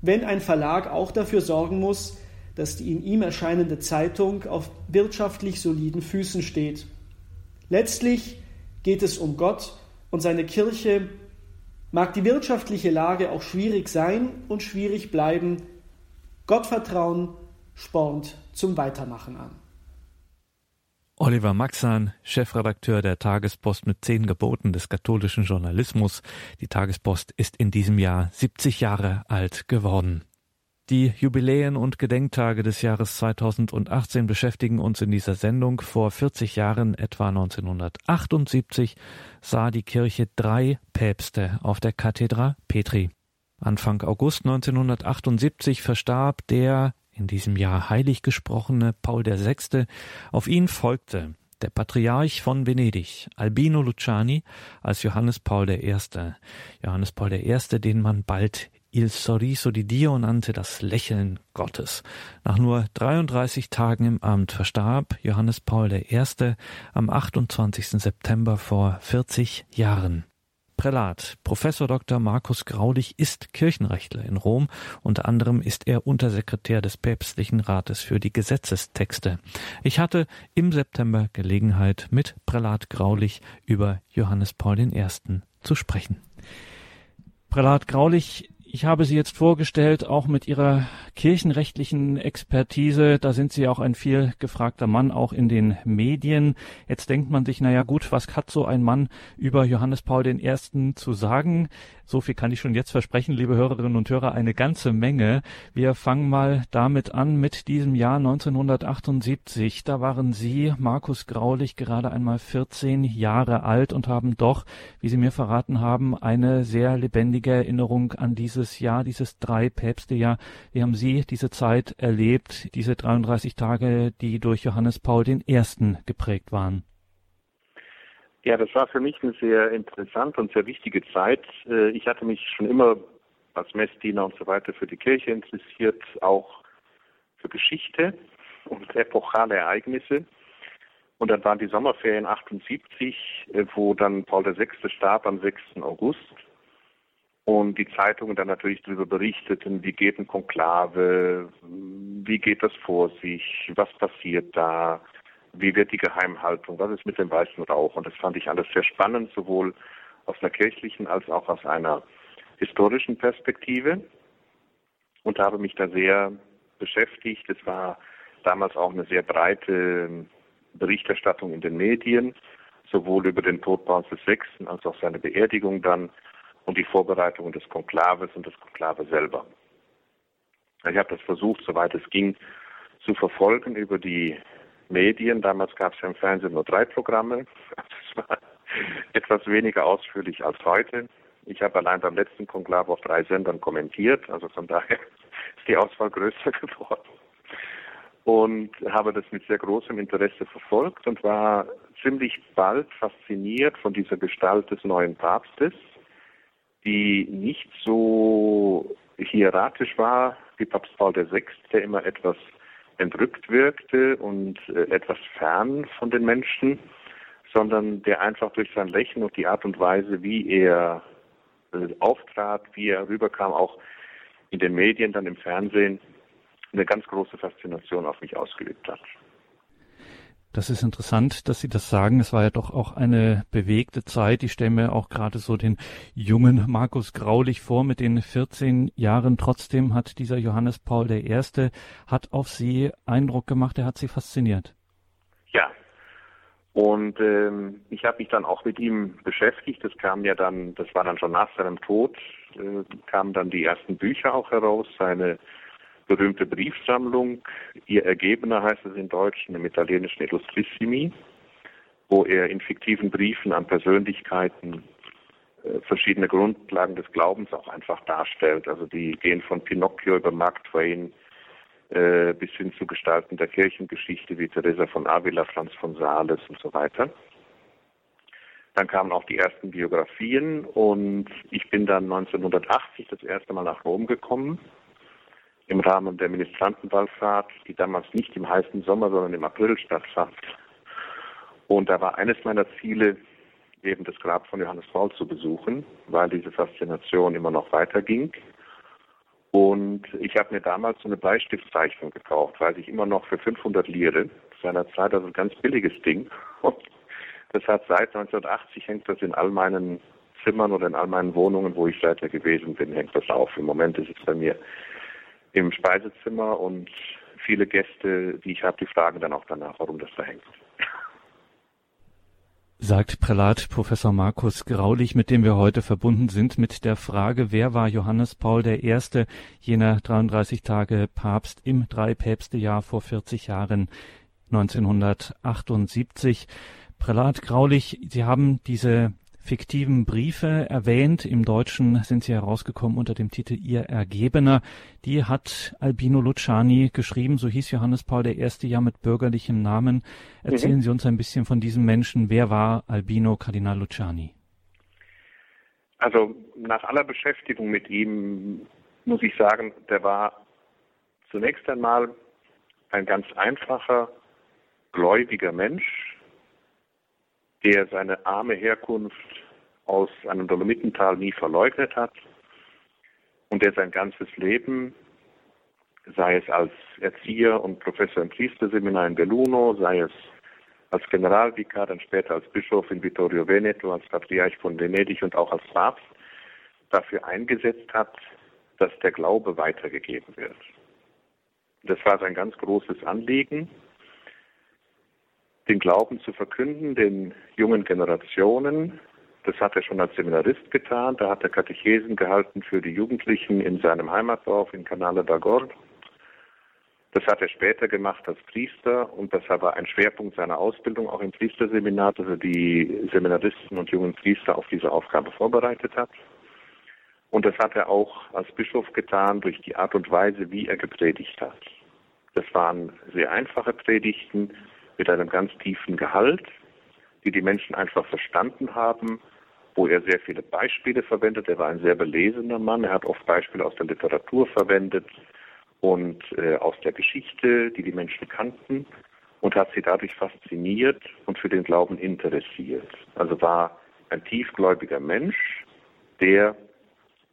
S6: wenn ein Verlag auch dafür sorgen muss, dass die in ihm erscheinende Zeitung auf wirtschaftlich soliden Füßen steht. Letztlich geht es um Gott und seine Kirche. Mag die wirtschaftliche Lage auch schwierig sein und schwierig bleiben, Gottvertrauen spornt zum Weitermachen an.
S1: Oliver Maxan, Chefredakteur der Tagespost mit zehn Geboten des katholischen Journalismus. Die Tagespost ist in diesem Jahr 70 Jahre alt geworden. Die Jubiläen und Gedenktage des Jahres 2018 beschäftigen uns in dieser Sendung. Vor 40 Jahren, etwa 1978, sah die Kirche drei Päpste auf der Kathedra Petri. Anfang August 1978 verstarb der in diesem Jahr heilig gesprochene Paul VI. Auf ihn folgte der Patriarch von Venedig, Albino Luciani, als Johannes Paul I. Johannes Paul I., den man bald Il Sorriso di Dio nannte das Lächeln Gottes. Nach nur 33 Tagen im Amt verstarb Johannes Paul I. am 28. September vor 40 Jahren. Prälat Professor Dr. Markus Graulich ist Kirchenrechtler in Rom. Unter anderem ist er Untersekretär des Päpstlichen Rates für die Gesetzestexte. Ich hatte im September Gelegenheit, mit Prälat Graulich über Johannes Paul I. zu sprechen. Prälat Graulich, ich habe Sie jetzt vorgestellt, auch mit Ihrer kirchenrechtlichen Expertise. Da sind Sie auch ein viel gefragter Mann, auch in den Medien. Jetzt denkt man sich, naja gut, was hat so ein Mann über Johannes Paul I. zu sagen? So viel kann ich schon jetzt versprechen, liebe Hörerinnen und Hörer, eine ganze Menge. Wir fangen mal damit an mit diesem Jahr 1978. Da waren Sie, Markus Graulich, gerade einmal 14 Jahre alt und haben doch, wie Sie mir verraten haben, eine sehr lebendige Erinnerung an dieses Jahr, dieses drei Päpste Jahr. Wie haben Sie diese Zeit erlebt, diese 33 Tage, die durch Johannes Paul I. geprägt waren?
S7: Ja, das war für mich eine sehr interessante und sehr wichtige Zeit. Äh, ich hatte mich schon immer als Messdiener und so weiter für die Kirche interessiert, auch für Geschichte und epochale Ereignisse. Und dann waren die Sommerferien 78, äh, wo dann Paul VI. starb am 6. August. Und die Zeitungen dann natürlich darüber berichteten, wie geht ein Konklave, wie geht das vor sich, was passiert da, wie wird die Geheimhaltung, was ist mit dem weißen Rauch. Und das fand ich alles sehr spannend, sowohl aus einer kirchlichen als auch aus einer historischen Perspektive. Und habe mich da sehr beschäftigt. Es war damals auch eine sehr breite Berichterstattung in den Medien, sowohl über den Tod Pauls VI. als auch seine Beerdigung dann und die Vorbereitung des Konklaves und des Konklave selber. Ich habe das versucht, soweit es ging, zu verfolgen über die Medien. Damals gab es ja im Fernsehen nur drei Programme. Das war etwas weniger ausführlich als heute. Ich habe allein beim letzten Konklave auf drei Sendern kommentiert, also von daher ist die Auswahl größer geworden. Und habe das mit sehr großem Interesse verfolgt und war ziemlich bald fasziniert von dieser Gestalt des neuen Papstes, die nicht so hieratisch war wie Papst Paul VI, der immer etwas entrückt wirkte und äh, etwas fern von den Menschen, sondern der einfach durch sein Lächeln und die Art und Weise, wie er äh, auftrat, wie er rüberkam, auch in den Medien, dann im Fernsehen, eine ganz große Faszination auf mich ausgeübt hat.
S1: Das ist interessant, dass Sie das sagen. Es war ja doch auch eine bewegte Zeit. Ich stelle mir auch gerade so den jungen Markus Graulich vor mit den 14 Jahren. Trotzdem hat dieser Johannes Paul I. hat auf Sie Eindruck gemacht. Er hat Sie fasziniert.
S7: Ja. Und ähm, ich habe mich dann auch mit ihm beschäftigt. Das kam ja dann, das war dann schon nach seinem Tod, äh, kamen dann die ersten Bücher auch heraus. Seine berühmte Briefsammlung, Ihr Ergebener heißt es in Deutsch, im italienischen Illustrissimi, wo er in fiktiven Briefen an Persönlichkeiten äh, verschiedene Grundlagen des Glaubens auch einfach darstellt. Also die gehen von Pinocchio über Mark Twain äh, bis hin zu Gestalten der Kirchengeschichte wie Teresa von Avila, Franz von Sales und so weiter. Dann kamen auch die ersten Biografien und ich bin dann 1980 das erste Mal nach Rom gekommen im Rahmen der Ministrantenwallfahrt, die damals nicht im heißen Sommer, sondern im April stattfand. Und da war eines meiner Ziele, eben das Grab von Johannes Paul zu besuchen, weil diese Faszination immer noch weiterging. Und ich habe mir damals so eine Bleistiftzeichnung gekauft, weiß ich immer noch für 500 Lire, seinerzeit also ein ganz billiges Ding. Das hat seit 1980 hängt das in all meinen Zimmern oder in all meinen Wohnungen, wo ich seither gewesen bin, hängt das auf. Im Moment ist es bei mir im Speisezimmer und viele Gäste, die ich habe, die fragen dann auch danach, warum das da hängt.
S1: Sagt Prälat Professor Markus Graulich, mit dem wir heute verbunden sind, mit der Frage, wer war Johannes Paul I., jener 33 Tage Papst im Dreipäpstejahr vor 40 Jahren, 1978. Prälat Graulich, Sie haben diese fiktiven Briefe erwähnt. Im Deutschen sind sie herausgekommen unter dem Titel Ihr Ergebener. Die hat Albino Luciani geschrieben. So hieß Johannes Paul I. ja mit bürgerlichem Namen. Erzählen mhm. Sie uns ein bisschen von diesem Menschen. Wer war Albino Kardinal Luciani?
S7: Also nach aller Beschäftigung mit ihm muss ich sagen, der war zunächst einmal ein ganz einfacher, gläubiger Mensch, der seine arme Herkunft aus einem Dolomitental nie verleugnet hat und der sein ganzes Leben, sei es als Erzieher und Professor im Priesterseminar in Belluno, sei es als Generalvikar, dann später als Bischof in Vittorio Veneto, als Patriarch von Venedig und auch als Papst, dafür eingesetzt hat, dass der Glaube weitergegeben wird. Das war sein ganz großes Anliegen, den Glauben zu verkünden, den jungen Generationen. Das hat er schon als Seminarist getan. Da hat er Katechesen gehalten für die Jugendlichen in seinem Heimatdorf in Canale d'Agord. Das hat er später gemacht als Priester und das war ein Schwerpunkt seiner Ausbildung auch im Priesterseminar, dass er die Seminaristen und jungen Priester auf diese Aufgabe vorbereitet hat. Und das hat er auch als Bischof getan durch die Art und Weise, wie er gepredigt hat. Das waren sehr einfache Predigten mit einem ganz tiefen Gehalt, die die Menschen einfach verstanden haben, wo er sehr viele Beispiele verwendet. Er war ein sehr belesener Mann. Er hat oft Beispiele aus der Literatur verwendet und äh, aus der Geschichte, die die Menschen kannten und hat sie dadurch fasziniert und für den Glauben interessiert. Also war ein tiefgläubiger Mensch, der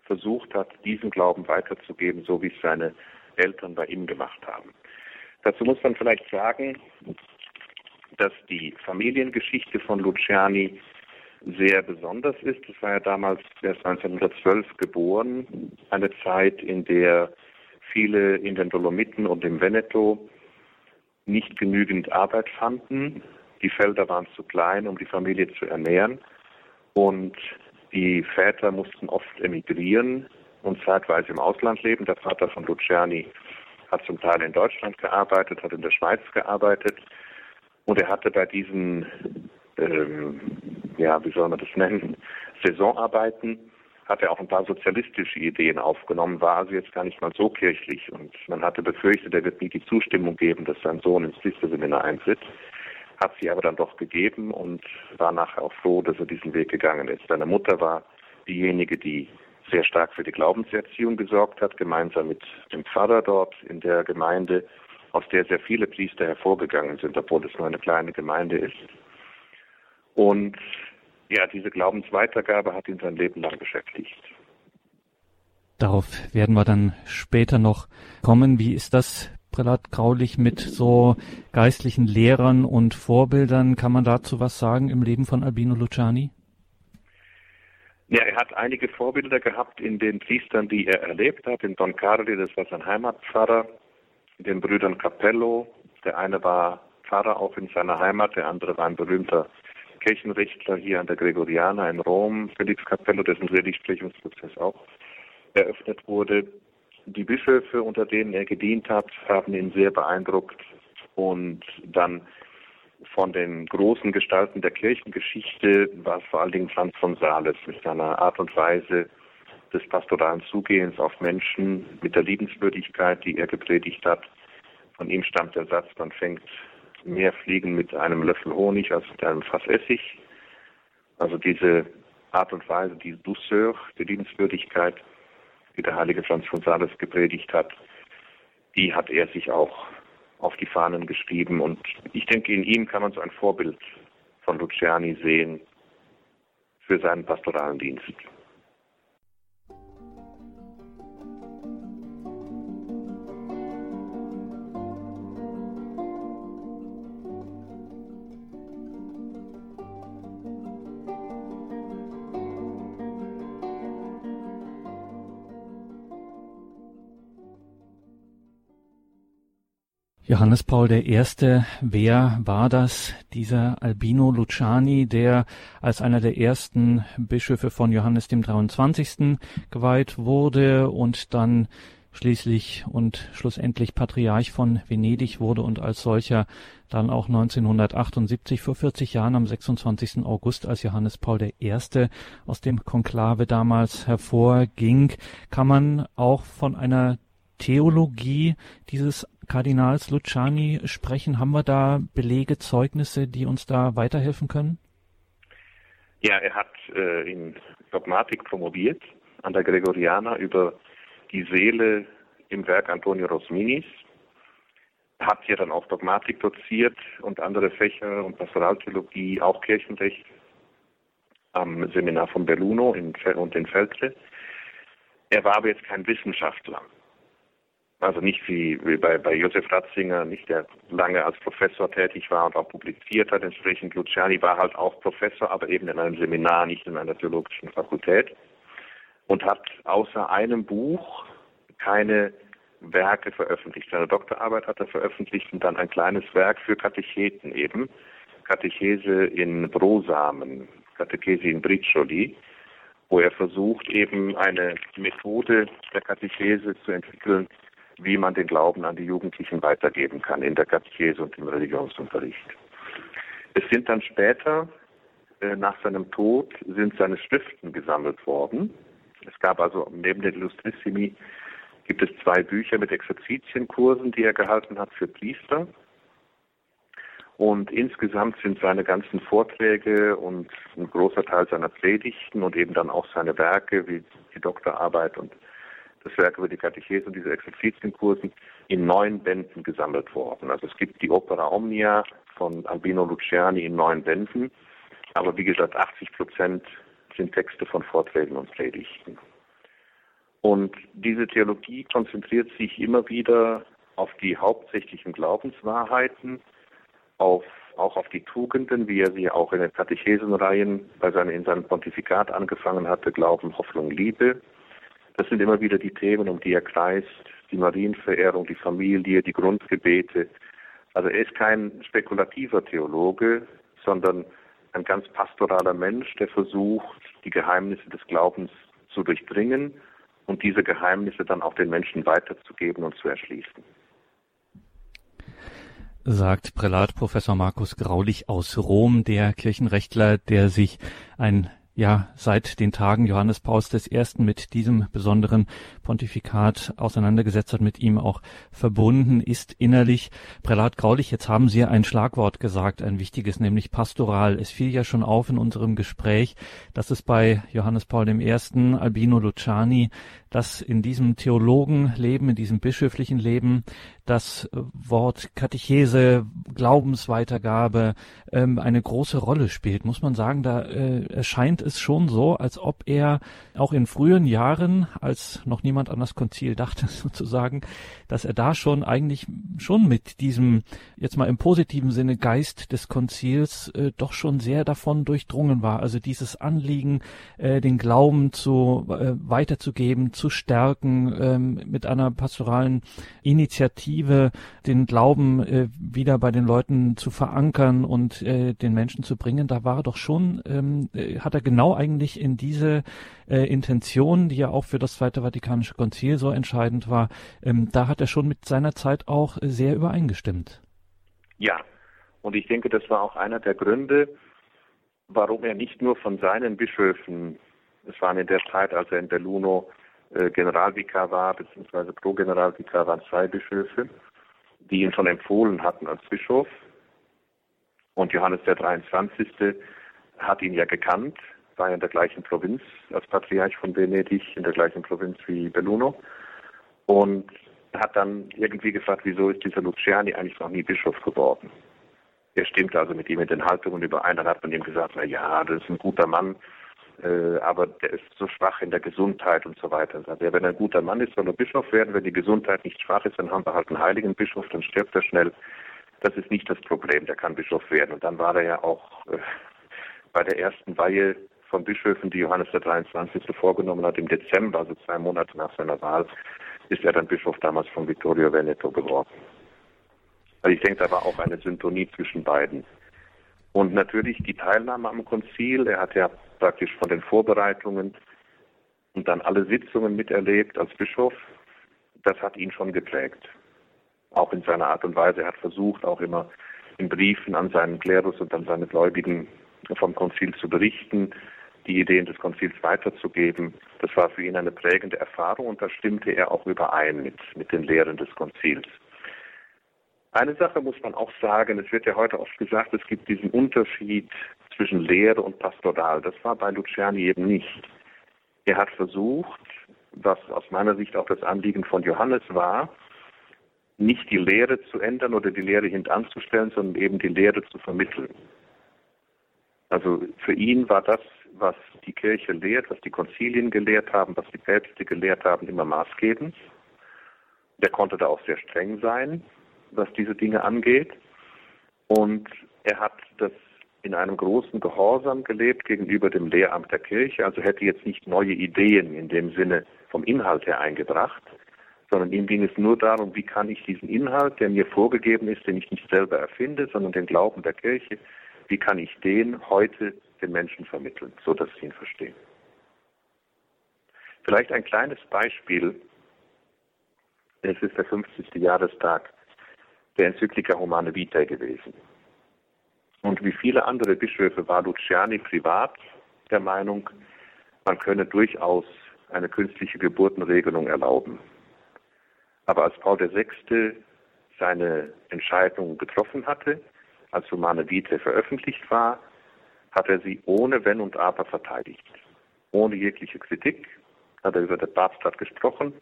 S7: versucht hat, diesen Glauben weiterzugeben, so wie es seine Eltern bei ihm gemacht haben. Dazu muss man vielleicht sagen, dass die Familiengeschichte von Luciani sehr besonders ist. Es war ja damals erst 1912 geboren, eine Zeit, in der viele in den Dolomiten und im Veneto nicht genügend Arbeit fanden. Die Felder waren zu klein, um die Familie zu ernähren. Und die Väter mussten oft emigrieren und zeitweise im Ausland leben. Der Vater von Luciani hat zum Teil in Deutschland gearbeitet, hat in der Schweiz gearbeitet. Und er hatte bei diesen, ähm, ja, wie soll man das nennen, Saisonarbeiten hat er auch ein paar sozialistische Ideen aufgenommen, war also jetzt gar nicht mal so kirchlich. Und man hatte befürchtet, er wird nie die Zustimmung geben, dass sein Sohn ins Priesterseminar eintritt. Hat sie aber dann doch gegeben und war nachher auch froh, dass er diesen Weg gegangen ist. Seine Mutter war diejenige, die sehr stark für die Glaubenserziehung gesorgt hat, gemeinsam mit dem Pfarrer dort in der Gemeinde, aus der sehr viele Priester hervorgegangen sind, obwohl es nur eine kleine Gemeinde ist. Und ja, diese Glaubensweitergabe hat ihn sein Leben lang beschäftigt.
S1: Darauf werden wir dann später noch kommen. Wie ist das, Prälat Graulich, mit so geistlichen Lehrern und Vorbildern? Kann man dazu was sagen im Leben von Albino Luciani?
S7: Ja, er hat einige Vorbilder gehabt in den Priestern, die er erlebt hat. In Don Carli, das war sein Heimatpfarrer, den Brüdern Capello. Der eine war Pfarrer auch in seiner Heimat, der andere war ein berühmter Kirchenrechtler hier an der Gregoriana in Rom, Felix Capello, dessen Seligsprechungsprozess auch eröffnet wurde. Die Bischöfe, unter denen er gedient hat, haben ihn sehr beeindruckt und dann von den großen Gestalten der Kirchengeschichte war es vor allen Dingen Franz von Sales mit seiner Art und Weise des pastoralen Zugehens auf Menschen, mit der Liebenswürdigkeit, die er gepredigt hat. Von ihm stammt der Satz, man fängt mehr Fliegen mit einem Löffel Honig als mit einem Fass Essig. Also diese Art und Weise, die Douceur, die Liebenswürdigkeit, die der heilige Franz von Sales gepredigt hat, die hat er sich auch auf die Fahnen geschrieben. Und ich denke, in ihm kann man so ein Vorbild von Luciani sehen für seinen pastoralen Dienst.
S1: Johannes Paul I., wer war das, dieser Albino Luciani, der als einer der ersten Bischöfe von Johannes dem 23. geweiht wurde und dann schließlich und schlussendlich Patriarch von Venedig wurde und als solcher dann auch 1978 vor 40 Jahren am 26. August als Johannes Paul I. aus dem Konklave damals hervorging, kann man auch von einer Theologie dieses Kardinals Luciani sprechen? Haben wir da Belege, Zeugnisse, die uns da weiterhelfen können?
S7: Ja, er hat äh, in Dogmatik promoviert an der Gregoriana über die Seele im Werk Antonio Rosminis. Hat hier dann auch Dogmatik doziert und andere Fächer und Pastoraltheologie, auch Kirchenrecht am Seminar von Belluno in, und in Feltre. Er war aber jetzt kein Wissenschaftler. Also nicht wie, wie bei, bei Josef Ratzinger, nicht der lange als Professor tätig war und auch publiziert hat. Entsprechend Luciani war halt auch Professor, aber eben in einem Seminar, nicht in einer theologischen Fakultät. Und hat außer einem Buch keine Werke veröffentlicht. Seine Doktorarbeit hat er veröffentlicht und dann ein kleines Werk für Katecheten eben, Katechese in Brosamen, Katechese in Briccioli, wo er versucht, eben eine Methode der Katechese zu entwickeln, wie man den Glauben an die Jugendlichen weitergeben kann in der Katechese und im Religionsunterricht. Es sind dann später, äh, nach seinem Tod, sind seine Schriften gesammelt worden. Es gab also neben den Illustrissimi gibt es zwei Bücher mit Exerzitienkursen, die er gehalten hat für Priester. Und insgesamt sind seine ganzen Vorträge und ein großer Teil seiner Predigten und eben dann auch seine Werke wie die Doktorarbeit und das Werk über die Katechese und diese Exerzitienkursen in neun Bänden gesammelt worden. Also es gibt die Opera Omnia von Albino Luciani in neun Bänden, aber wie gesagt 80 Prozent sind Texte von Vorträgen und Predigten. Und diese Theologie konzentriert sich immer wieder auf die hauptsächlichen Glaubenswahrheiten, auf, auch auf die Tugenden, wie er sie auch in den Katechesenreihen bei seinen, in seinem Pontifikat angefangen hatte, Glauben, Hoffnung, Liebe. Das sind immer wieder die Themen, um die er kreist, die Marienverehrung, die Familie, die Grundgebete. Also er ist kein spekulativer Theologe, sondern ein ganz pastoraler Mensch, der versucht, die Geheimnisse des Glaubens zu durchdringen und diese Geheimnisse dann auch den Menschen weiterzugeben und zu erschließen.
S1: Sagt Prälat Professor Markus Graulich aus Rom, der Kirchenrechtler, der sich ein ja seit den Tagen Johannes Pauls I. mit diesem besonderen Pontifikat auseinandergesetzt hat, mit ihm auch verbunden ist innerlich. Prälat Graulich, jetzt haben Sie ein Schlagwort gesagt, ein wichtiges, nämlich pastoral. Es fiel ja schon auf in unserem Gespräch, dass es bei Johannes Paul I., Albino Luciani, dass in diesem Theologenleben, in diesem bischöflichen Leben das Wort Katechese, Glaubensweitergabe ähm, eine große Rolle spielt. Muss man sagen, da äh, erscheint es schon so, als ob er auch in frühen Jahren, als noch niemand an das Konzil dachte sozusagen, dass er da schon eigentlich schon mit diesem, jetzt mal im positiven Sinne, Geist des Konzils äh, doch schon sehr davon durchdrungen war. Also dieses Anliegen, äh, den Glauben zu äh, weiterzugeben, zu stärken, ähm, mit einer pastoralen Initiative den Glauben äh, wieder bei den Leuten zu verankern und äh, den Menschen zu bringen, da war er doch schon, ähm, äh, hat er genau eigentlich in diese äh, Intention, die ja auch für das Zweite Vatikanische Konzil so entscheidend war, ähm, da hat er schon mit seiner Zeit auch sehr übereingestimmt.
S7: Ja, und ich denke, das war auch einer der Gründe, warum er nicht nur von seinen Bischöfen, es waren in der Zeit, als er in Belluno äh, Generalvikar war, beziehungsweise Pro-Generalvikar waren zwei Bischöfe, die ihn schon empfohlen hatten als Bischof. Und Johannes der 23. hat ihn ja gekannt, war ja in der gleichen Provinz als Patriarch von Venedig, in der gleichen Provinz wie Belluno. Und hat dann irgendwie gefragt, wieso ist dieser Luciani eigentlich noch nie Bischof geworden? Er stimmte also mit ihm in den Haltungen überein. Dann hat man ihm gesagt, na ja, das ist ein guter Mann, äh, aber der ist so schwach in der Gesundheit und so weiter. Also, wenn er ein guter Mann ist, soll er Bischof werden. Wenn die Gesundheit nicht schwach ist, dann haben wir halt einen heiligen Bischof, dann stirbt er schnell. Das ist nicht das Problem, der kann Bischof werden. Und dann war er ja auch äh, bei der ersten Weihe von Bischöfen, die Johannes der 23. vorgenommen hat, im Dezember, also zwei Monate nach seiner Wahl, ist er dann Bischof damals von Vittorio Veneto geworden. Also ich denke, da war auch eine Syntonie zwischen beiden. Und natürlich die Teilnahme am Konzil. Er hat ja praktisch von den Vorbereitungen und dann alle Sitzungen miterlebt als Bischof. Das hat ihn schon geprägt. Auch in seiner Art und Weise. Er hat versucht, auch immer in Briefen an seinen Klerus und an seine Gläubigen vom Konzil zu berichten, die Ideen des Konzils weiterzugeben. Das war für ihn eine prägende Erfahrung und da stimmte er auch überein mit, mit den Lehren des Konzils. Eine Sache muss man auch sagen, es wird ja heute oft gesagt, es gibt diesen Unterschied zwischen Lehre und Pastoral. Das war bei Luciani eben nicht. Er hat versucht, was aus meiner Sicht auch das Anliegen von Johannes war, nicht die Lehre zu ändern oder die Lehre hintanzustellen, sondern eben die Lehre zu vermitteln. Also für ihn war das, was die Kirche lehrt, was die Konzilien gelehrt haben, was die Päpste gelehrt haben, immer maßgebend. Der konnte da auch sehr streng sein, was diese Dinge angeht. Und er hat das in einem großen Gehorsam gelebt gegenüber dem Lehramt der Kirche, also hätte jetzt nicht neue Ideen in dem Sinne vom Inhalt her eingebracht, sondern ihm ging es nur darum, wie kann ich diesen Inhalt, der mir vorgegeben ist, den ich nicht selber erfinde, sondern den Glauben der Kirche, wie kann ich den heute den Menschen vermitteln, so dass sie ihn verstehen. Vielleicht ein kleines Beispiel. Es ist der 50. Jahrestag der Enzyklika Humane Vitae gewesen. Und wie viele andere Bischöfe war Luciani privat der Meinung, man könne durchaus eine künstliche Geburtenregelung erlauben. Aber als Paul VI. seine Entscheidung getroffen hatte, als Humane Vitae veröffentlicht war, hat er sie ohne Wenn und Aber verteidigt. Ohne jegliche Kritik hat er über den Papst gesprochen.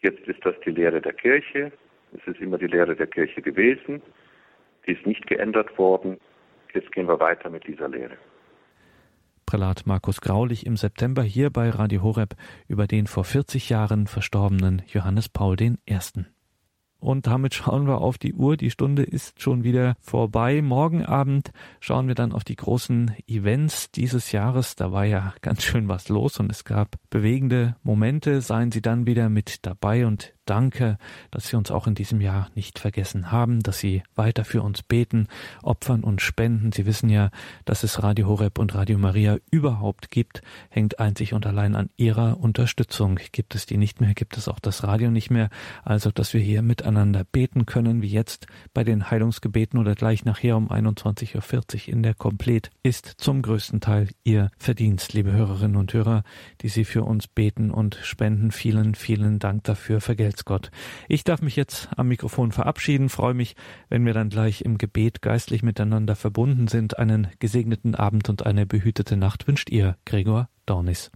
S7: Jetzt ist das die Lehre der Kirche. Es ist immer die Lehre der Kirche gewesen. Die ist nicht geändert worden. Jetzt gehen wir weiter mit dieser Lehre.
S1: Prälat Markus Graulich im September hier bei Radio Horeb über den vor 40 Jahren verstorbenen Johannes Paul I. Und damit schauen wir auf die Uhr. Die Stunde ist schon wieder vorbei. Morgen Abend schauen wir dann auf die großen Events dieses Jahres. Da war ja ganz schön was los und es gab bewegende Momente. Seien Sie dann wieder mit dabei und Danke, dass Sie uns auch in diesem Jahr nicht vergessen haben, dass Sie weiter für uns beten, opfern und spenden. Sie wissen ja, dass es Radio Horeb und Radio Maria überhaupt gibt, hängt einzig und allein an Ihrer Unterstützung. Gibt es die nicht mehr, gibt es auch das Radio nicht mehr. Also, dass wir hier miteinander beten können, wie jetzt bei den Heilungsgebeten oder gleich nachher um 21.40 Uhr in der Komplett, ist zum größten Teil Ihr Verdienst, liebe Hörerinnen und Hörer, die Sie für uns beten und spenden. Vielen, vielen Dank dafür. Vergelten Gott. Ich darf mich jetzt am Mikrofon verabschieden, freue mich, wenn wir dann gleich im Gebet geistlich miteinander verbunden sind. Einen gesegneten Abend und eine behütete Nacht wünscht ihr, Gregor Dornis.